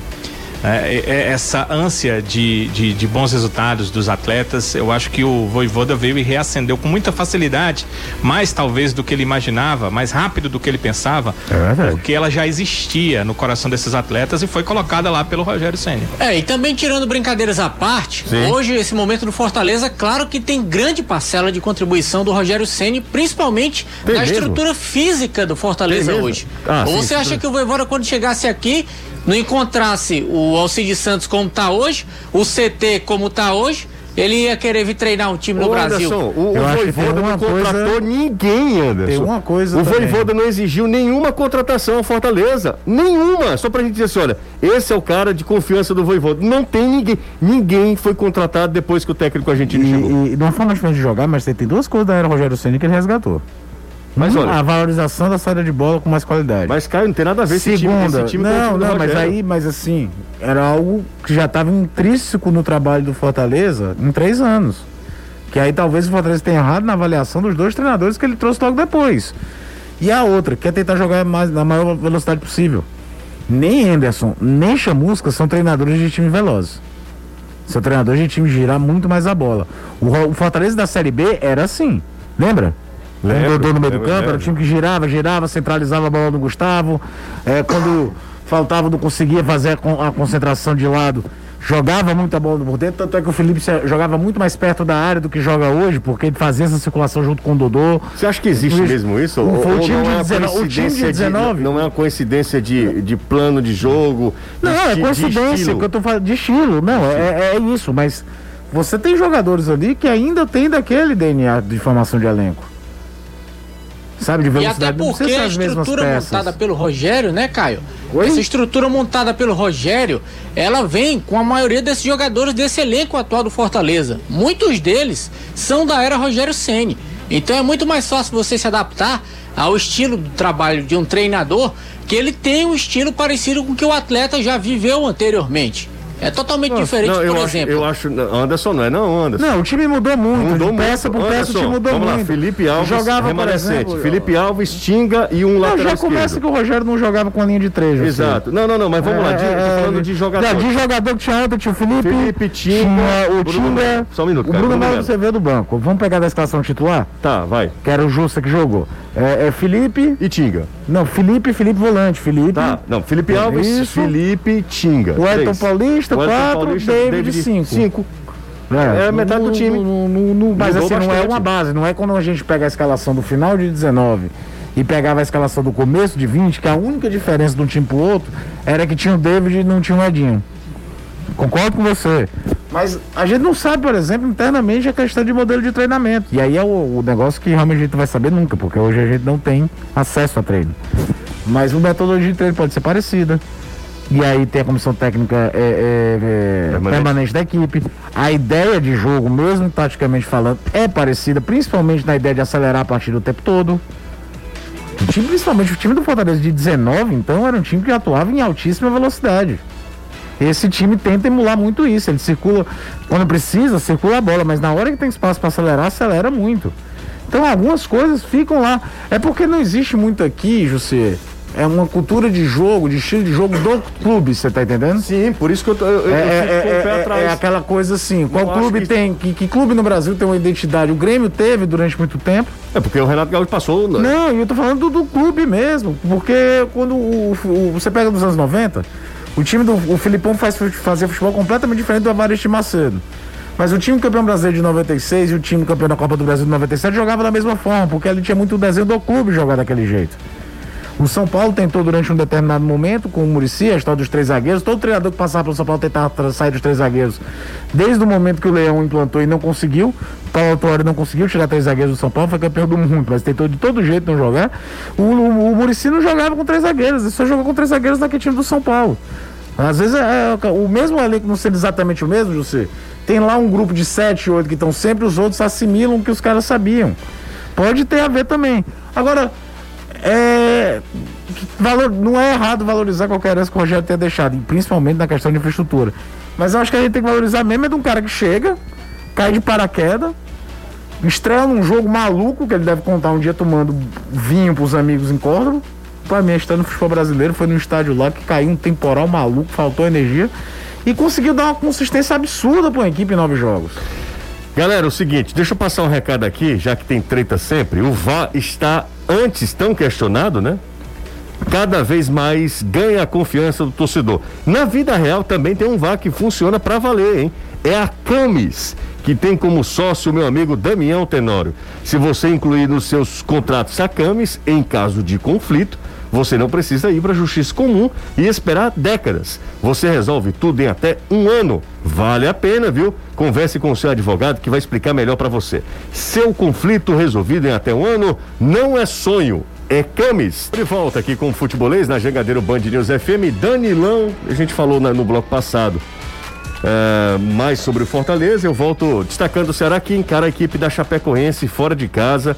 É, é, essa ânsia de, de, de bons resultados dos atletas, eu acho que o Voivoda veio e reacendeu com muita facilidade, mais talvez do que ele imaginava, mais rápido do que ele pensava, É porque ela já existia no coração desses atletas e foi colocada lá pelo Rogério Ceni. É, e também tirando brincadeiras à parte, Sim. hoje esse momento do Fortaleza, claro que tem grande parcela de contribuição do Rogério Ceni, principalmente Tem na mesmo? estrutura física do Fortaleza hoje. Ah, Ou sim, você sim. acha que o Voivoda quando chegasse aqui não encontrasse o Alcide Santos como tá hoje, o CT como tá hoje, ele ia querer vir treinar um time no Ô, Brasil. Anderson, o, Eu Voivoda não uma contratou coisa- ninguém, Anderson. Tem uma coisa O também. Voivoda não exigiu nenhuma contratação ao Fortaleza. Nenhuma. Só pra gente dizer assim, olha, esse é o cara de confiança do Voivoda. Não tem ninguém. Ninguém foi contratado depois que o técnico argentino chegou. E, e de uma forma diferente de jogar, mas tem duas coisas da era Rogério Ceni que ele resgatou. Mas Uma, olha- a valorização da saída de bola com mais qualidade. Mas, Caio, não tem nada a ver esse time, Segunda, esse time não, time do não, mas aí, mas assim, era algo que já estava intrínseco no trabalho do Fortaleza em três anos. Que aí talvez o Fortaleza tenha errado na avaliação dos dois treinadores que ele trouxe logo depois. E a outra, que é tentar jogar mais, na maior velocidade possível. Nem Henderson, nem Chamusca são treinadores de time veloz. São treinadores de time girar muito mais a bola. O, o Fortaleza da Série B era assim, lembra? Lembro, o Dodô no meio do lembro, campo, era o lembro. time que girava, girava, centralizava a bola do Gustavo. É, quando faltava, não conseguia fazer a, con- a concentração de lado, jogava muita bola por dentro. Tanto é que o Felipe jogava muito mais perto da área do que joga hoje, porque ele fazia essa circulação junto com o Dodô. Você acha que existe Isso. mesmo isso? O- foi o time não de é uma 19 o time de coincidência 19? não é uma coincidência de, de plano de jogo? Não, de é de coincidência estilo? que eu tô falando de estilo. Não, é, é isso, mas você tem jogadores ali que ainda tem daquele DNA de formação de elenco. Sabe, de E até velocidade. porque a estrutura montada pelo Rogério, né, Caio? Oi? Essa estrutura montada pelo Rogério, ela vem com a maioria desses jogadores desse elenco atual do Fortaleza. Muitos deles são da era Rogério Ceni. Então é muito mais fácil você se adaptar ao estilo do trabalho de um treinador que ele tem um estilo parecido com o que o atleta já viveu anteriormente. É totalmente diferente, Não, eu por acho, exemplo. eu acho. não, Anderson não é, não, Anderson. Não, o time mudou muito. Mudou de peça muito. por peça, o time mudou vamos muito. lá, Felipe Alves, jogava, remanescente. exemplo, Felipe Alves, Tinga e um Não, lateral já começa esquerdo. que o Rogério não jogava com a linha de três. sei. Exato. Não, não, não, mas vamos lá, de, É, tô é, falando de jogador. Não, de jogador que tinha ontem, tinha o Felipe. Felipe, Tinga, tinha o Bruno Tinga. Melo. Só um minuto, O cara, Bruno Bruno Melo você vê do banco. Vamos pegar da escalação titular? Tá, vai. Que era o Justa que jogou. É, é Felipe. E Tinga. Não, Felipe, Felipe volante. Felipe. Tá. Não, Felipe Alves, Isso. Felipe, Tinga. O Elton Três. Paulista, O Elton quatro, Paulista, David, cinco. Cinco. É, É metade do time. no- no- mas assim, não é bastante. uma base. Não é quando a gente pega a escalação do final de 19 e pegava a escalação do começo de 20, que a única diferença de um time pro outro era que tinha o David e não tinha o Edinho. Concordo com você. Mas a gente não sabe, por exemplo, internamente a questão de modelo de treinamento. E aí é o, o negócio que realmente a gente não vai saber nunca, porque hoje a gente não tem acesso a treino. Mas a metodologia de treino pode ser parecida. E aí tem a comissão técnica é, é, é, Permanente. da equipe. A ideia de jogo, mesmo taticamente falando, é parecida, principalmente na ideia de acelerar a partida o tempo todo. O time, principalmente o time do Fortaleza de 19, então, era um time que atuava em altíssima velocidade. Esse time tenta emular muito isso. Ele circula, quando precisa, circula a bola, mas na hora que tem espaço para acelerar, acelera muito. Então algumas coisas ficam lá. É porque não existe muito aqui, José. É uma cultura de jogo, de estilo de jogo do clube, você tá entendendo? Sim, por isso que eu, tô- eu, eu, É, eu é, é, atrás. é aquela coisa assim, qual acho clube que- tem, que, que clube no Brasil tem uma identidade? O Grêmio teve durante muito tempo. É porque o Renato Gaúcho passou. né? Não, e eu tô falando do, do clube mesmo, porque quando o, o- você pega dos anos 90, o time do o Filipão faz fazer futebol completamente diferente do Avariste Macedo. Mas o time campeão brasileiro de 96 e o time campeão da Copa do Brasil de 97 jogava da mesma forma, porque ele tinha muito desenho do clube jogar daquele jeito. O São Paulo tentou durante um determinado momento com o Murici, a história dos três zagueiros. Todo treinador que passava pelo São Paulo tentava sair dos três zagueiros. Desde o momento que o Leão implantou e não conseguiu, o Paulo Autuori não conseguiu tirar três zagueiros do São Paulo, foi campeão do mundo, mas tentou de todo jeito não jogar. O, o, o Murici não jogava com três zagueiros, ele só jogou com três zagueiros naquele time do São Paulo. Às vezes é, é, o mesmo elenco não sendo exatamente o mesmo, José. Tem lá um grupo de sete, oito que estão sempre, os outros assimilam o que os caras sabiam. Pode ter a ver também. Agora, é, valor, não é errado valorizar qualquer herança que o Rogério tenha deixado, principalmente na questão de infraestrutura. Mas eu acho que a gente tem que valorizar mesmo é de um cara que chega, cai de paraquedas, estreia num jogo maluco, que ele deve contar um dia tomando vinho pros amigos em Córdoba. Pra mim, estando no futebol brasileiro, foi num estádio lá que caiu um temporal maluco, faltou energia. E conseguiu dar uma consistência absurda pra uma equipe em nove jogos. Galera, o seguinte, deixa eu passar um recado aqui, já que tem treta sempre. O VAR está antes tão questionado, né? Cada vez mais ganha a confiança do torcedor. Na vida real também tem um VAR que funciona para valer, hein? É a Camis, que tem como sócio meu amigo Damião Tenório. Se você incluir nos seus contratos a Camis, em caso de conflito, você não precisa ir para a justiça comum e esperar décadas. Você resolve tudo em até um ano. Vale a pena, viu? Converse com o seu advogado que vai explicar melhor para você. Seu conflito resolvido em até um ano não é sonho. É Camis. De volta aqui com o Futebolês na Jangadeiro Band News FM. Danilão, a gente falou na- no bloco passado é, mais sobre o Fortaleza. Eu volto destacando o Ceará que encara a equipe da Chapecoense fora de casa,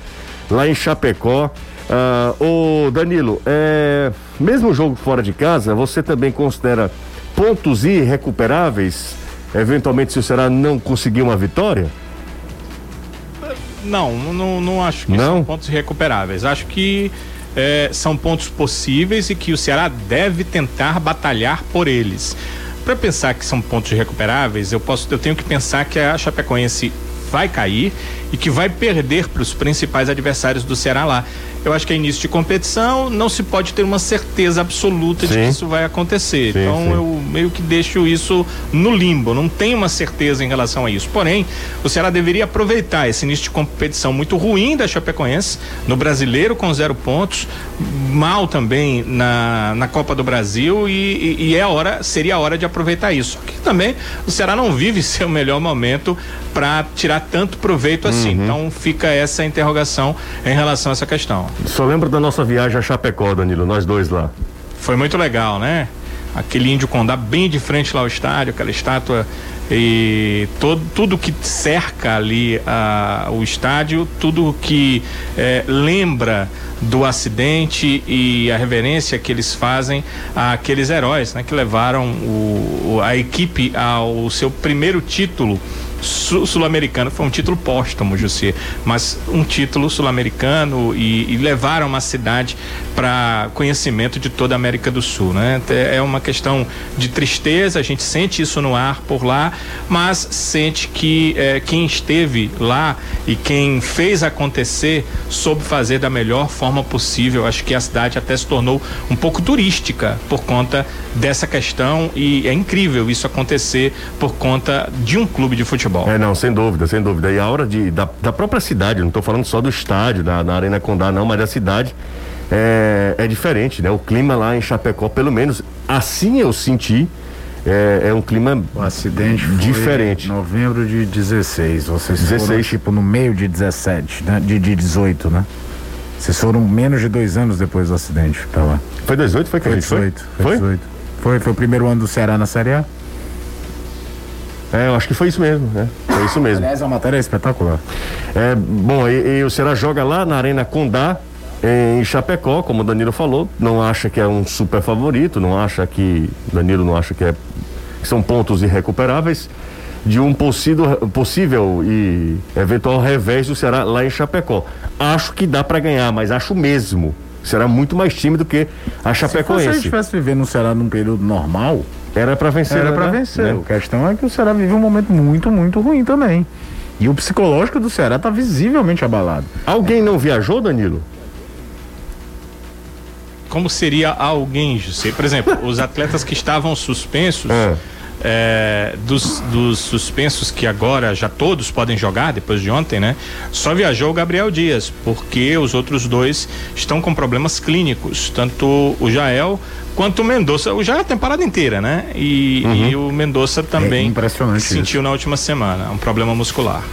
lá em Chapecó. Ah, ô Danilo, é, mesmo o jogo fora de casa, você também considera pontos irrecuperáveis, eventualmente se o Ceará não conseguir uma vitória? Não, não, não acho que Não? são pontos irrecuperáveis. Acho que é, são pontos possíveis e que o Ceará deve tentar batalhar por eles. Para pensar que são pontos irrecuperáveis, eu posso, eu tenho que pensar que a Chapecoense vai cair e que vai perder para os principais adversários do Ceará lá. Eu acho que é início de competição, não se pode ter uma certeza absoluta de Sim. que isso vai acontecer. Sim, então sim. eu meio que deixo isso no limbo, não tenho uma certeza em relação a isso. Porém, o Ceará deveria aproveitar esse início de competição muito ruim da Chapecoense, no brasileiro com zero pontos, mal também na, na Copa do Brasil e, e- e é a hora, seria a hora de aproveitar isso. Só que também o Ceará não vive seu melhor momento para tirar tanto proveito assim. Então fica essa interrogação em relação a essa questão. Só lembro da nossa viagem a Chapecó, Danilo, nós dois lá. Foi muito legal, né? Aquele índio condá bem de frente lá ao estádio, aquela estátua e todo, tudo que cerca ali ah, o estádio, tudo que eh, lembra do acidente e a reverência que eles fazem àqueles heróis, né? Que levaram o- a equipe ao seu primeiro título sul- sul-americano foi um título póstumo, José, mas um título sul-americano e, e levaram uma cidade para conhecimento de toda a América do Sul, né? É é uma questão de tristeza, a gente sente isso no ar por lá, mas sente que eh, quem esteve lá e quem fez acontecer soube fazer da melhor forma possível. Acho que a cidade até se tornou um pouco turística por conta dessa questão e é incrível isso acontecer por conta de um clube de futebol. É, não, sem dúvida, sem dúvida. E a hora de, da, da própria cidade, não estou falando só do estádio, da, da Arena Condá, não, mas da cidade é, é diferente, né? O clima lá em Chapecó, pelo menos assim eu senti, é, é um clima O acidente Diferente. em novembro de 16. Vocês 16. foram tipo no meio de 17, né? De, de 18, né? Vocês foram menos de dois anos depois do acidente pra lá. Foi 18, foi que Foi gente foi? 18. Foi 18. Foi, foi o primeiro ano do Ceará na Série A. É, eu acho que foi isso mesmo, né? Foi isso mesmo. Aliás, a matéria é espetacular. É, bom, e, e o Ceará joga lá na Arena Condá, em Chapecó, como o Danilo falou, não acha que é um super favorito, não acha que. Danilo não acha que, é, que são pontos irrecuperáveis de um possível, possível e eventual revés do Ceará lá em Chapecó. Acho que dá para ganhar, mas acho mesmo. Será muito mais time do que a Se você Chapecoense. estivesse vivendo no Ceará num período normal, Era para vencer, era né? pra vencer. Né? A questão é que o Ceará vive um momento muito, muito ruim também. E o psicológico do Ceará tá visivelmente abalado. Alguém não viajou, Danilo? Como seria alguém, José? Por exemplo, os atletas que estavam suspensos, É. é, dos, dos suspensos que agora já todos podem jogar, depois de ontem, né? Só viajou o Gabriel Dias, porque os outros dois estão com problemas clínicos, tanto o Jael quanto o Mendonça. O Jael a temporada inteira, né? E, e o Mendonça também É sentiu na última semana um problema muscular.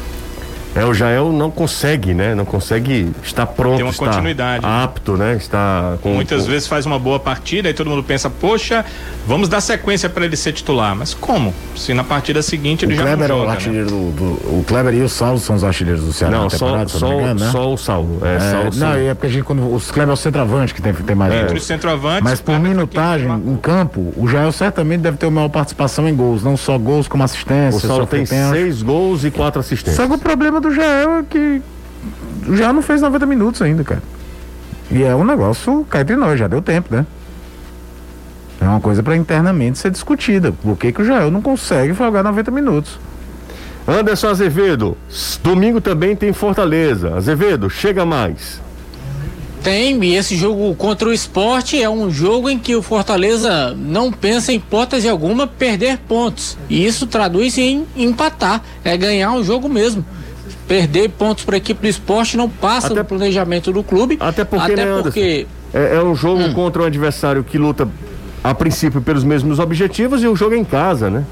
É, o Jael não consegue, né? Não consegue estar pronto, Tem uma está continuidade. apto, né? Está com Muitas com- vezes faz uma boa partida e todo mundo pensa, poxa, vamos dar sequência para ele ser titular. Mas como? Se na partida seguinte ele o já Kleber não é o joga, né? artilheiro do, do- O Kleber e o Saulo são os artilheiros do Ceará Não, só, só, não me engano, né? só o Saulo. É, É, só o não, Saulo. é porque a gente, quando, os Kleber é o centroavante que tem, tem mais É. Entre os centroavantes. Mas por minutagem em campo, o Jael certamente deve ter uma maior participação em gols, não só gols como assistência. O Saulo só tem seis gols e quatro assistências. Só que o problema do Jael é que Jael não fez 90 minutos ainda, cara. E é um negócio cá entre nós, já deu tempo, né? É uma coisa pra internamente ser discutida. Por que, que o Jael não consegue jogar 90 minutos? Anderson Azevedo, domingo também tem Fortaleza. Azevedo, chega mais. Tem, e esse jogo contra o esporte é um jogo em que o Fortaleza não pensa em hipótese alguma perder pontos. E isso traduz em empatar, é ganhar o jogo mesmo. Perder pontos para a equipe do esporte não passa Até- do planejamento do clube. Até porque, né, até Anderson? porque É, é um jogo Hum. contra um adversário que luta, a princípio, pelos mesmos objetivos e o jogo é em casa, né?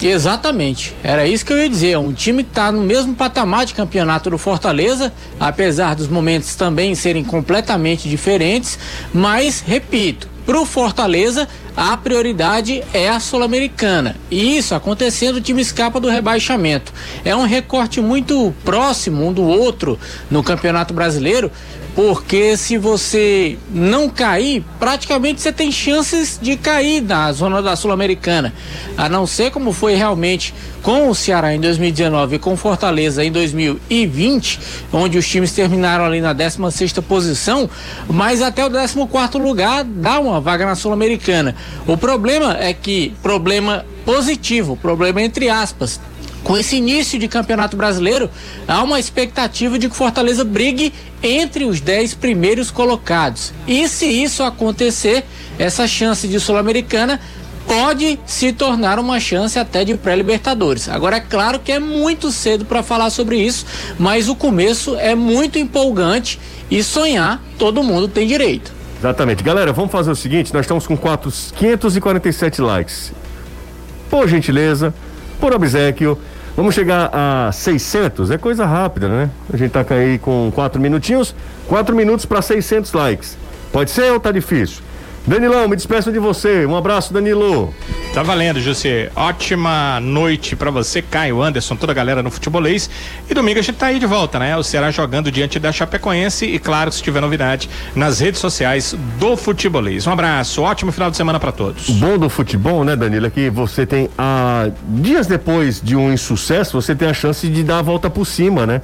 Exatamente, era isso que eu ia dizer. Um time que está no mesmo patamar de campeonato do Fortaleza, apesar dos momentos também serem completamente diferentes. Mas, repito, para o Fortaleza, a prioridade é a Sul-Americana. E isso acontecendo, o time escapa do rebaixamento. É um recorte muito próximo um do outro no Campeonato Brasileiro. Porque se você não cair, praticamente você tem chances de cair na zona da Sul-Americana. A não ser como foi realmente com o Ceará em 2019 e com Fortaleza em 2020, onde os times terminaram ali na 16ª posição, mas até o 14º lugar dá uma vaga na Sul-Americana. O problema é que, problema positivo, problema entre aspas, com esse início de campeonato brasileiro, há uma expectativa de que Fortaleza brigue entre os 10 primeiros colocados. E se isso acontecer, essa chance de Sul-Americana pode se tornar uma chance até de pré-Libertadores. Agora é claro que é muito cedo para falar sobre isso, mas o começo é muito empolgante e sonhar todo mundo tem direito. Exatamente. Galera, vamos fazer o seguinte: nós estamos com quatro, 547 likes. Por gentileza, por obsequio, vamos chegar a 600. É coisa rápida, né? A gente tá aí com quatro minutinhos, quatro minutos para 600 likes. Pode ser ou tá difícil? Danilão, me despeço de você. Um abraço, Danilo. Tá valendo, José. Ótima noite pra você, Caio Anderson, toda a galera no futebolês. E domingo a gente tá aí de volta, né? O Ceará jogando diante da Chapecoense e, claro, se tiver novidade, nas redes sociais do futebolês. Um abraço, ótimo final de semana pra todos. O bom do futebol, né, Danilo, é que você tem a dias depois de um insucesso, você tem a chance de dar a volta por cima, né?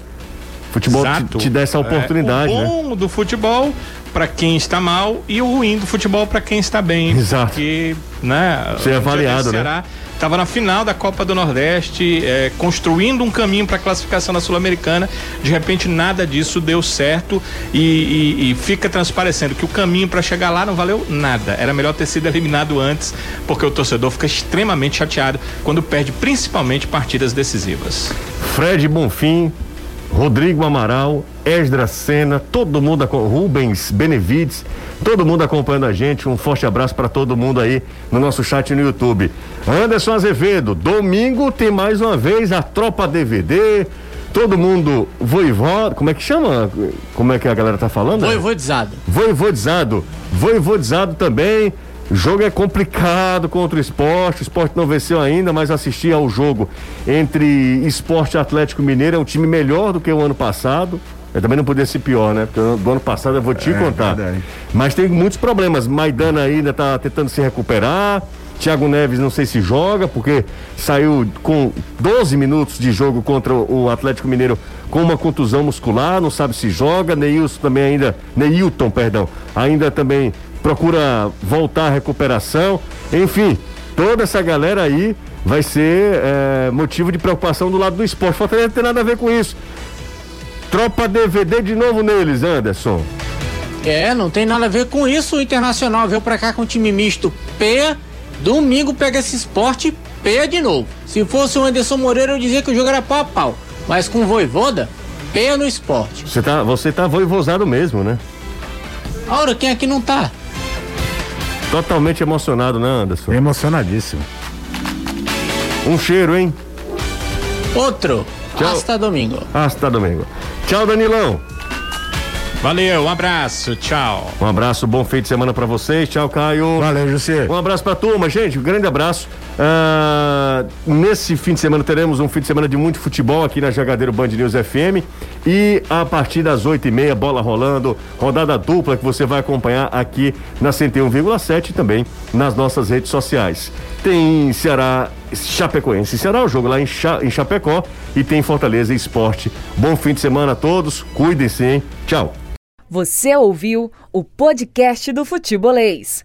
Futebol te, te dá essa oportunidade, é, o né? bom do futebol para quem está mal e o ruim do futebol para quem está bem. Exato. Porque, né? Ser avaliado, né? Ceará Estava na final da Copa do Nordeste, é, construindo um caminho para a classificação na Sul-Americana. De repente, nada disso deu certo e, e- e fica transparecendo que o caminho para chegar lá não valeu nada. Era melhor ter sido eliminado antes, porque o torcedor fica extremamente chateado quando perde, principalmente partidas decisivas. Fred Bonfim, Rodrigo Amaral, Esdra Sena, todo mundo, Rubens Benevides, todo mundo acompanhando a gente. Um forte abraço para todo mundo aí no nosso chat no YouTube. Anderson Azevedo, domingo tem mais uma vez a Tropa DVD. Todo mundo voivó, como é que chama? Como é que a galera tá falando? Voivodizado. Voivodizado. Voivodizado também. O jogo é complicado contra o esporte. O esporte não venceu ainda, mas assisti ao jogo entre esporte e Atlético Mineiro. É um time melhor do que o ano passado. Eu também não podia ser pior, né? Porque do ano passado eu vou te É, contar. verdade. Mas tem muitos problemas. Maidana ainda tá tentando se recuperar. Thiago Neves não sei se joga, porque saiu com 12 minutos de jogo contra o Atlético Mineiro com uma contusão muscular, não sabe se joga. Neilson também ainda. Neilton, perdão, ainda também procura voltar à recuperação. Enfim, toda essa galera aí vai ser eh, motivo de preocupação do lado do esporte. Fortaleza não tem nada a ver com isso. Tropa DVD de novo neles, Anderson. É, não tem nada a ver com isso. O Internacional veio pra cá com time misto P. Domingo pega esse esporte P de novo. Se fosse o Anderson Moreira, eu dizia que o jogo era pau a pau. Mas com Voivoda, P no esporte. Você tá, você tá voivosado mesmo, né? Ora, quem aqui não tá? Totalmente emocionado, né, Anderson? Emocionadíssimo. Um cheiro, hein? Outro. Tchau. Hasta domingo. Hasta domingo. Tchau, Danilão. Valeu, um abraço, tchau. Um abraço, bom fim de semana pra vocês. Tchau, Caio. Valeu, José. Um abraço pra turma, gente. Um grande abraço. Ah, nesse fim de semana teremos um fim de semana de muito futebol aqui na Jagadeiro Band News FM. E a partir das oito e meia, bola rolando, rodada dupla que você vai acompanhar aqui na 101,7 e também nas nossas redes sociais. Tem Ceará, Chapecoense e Ceará, o jogo lá em, Cha- em Chapecó. E tem Fortaleza Esporte. Bom fim de semana a todos. Cuidem-se, hein? Tchau. Você ouviu o podcast do Futebolês.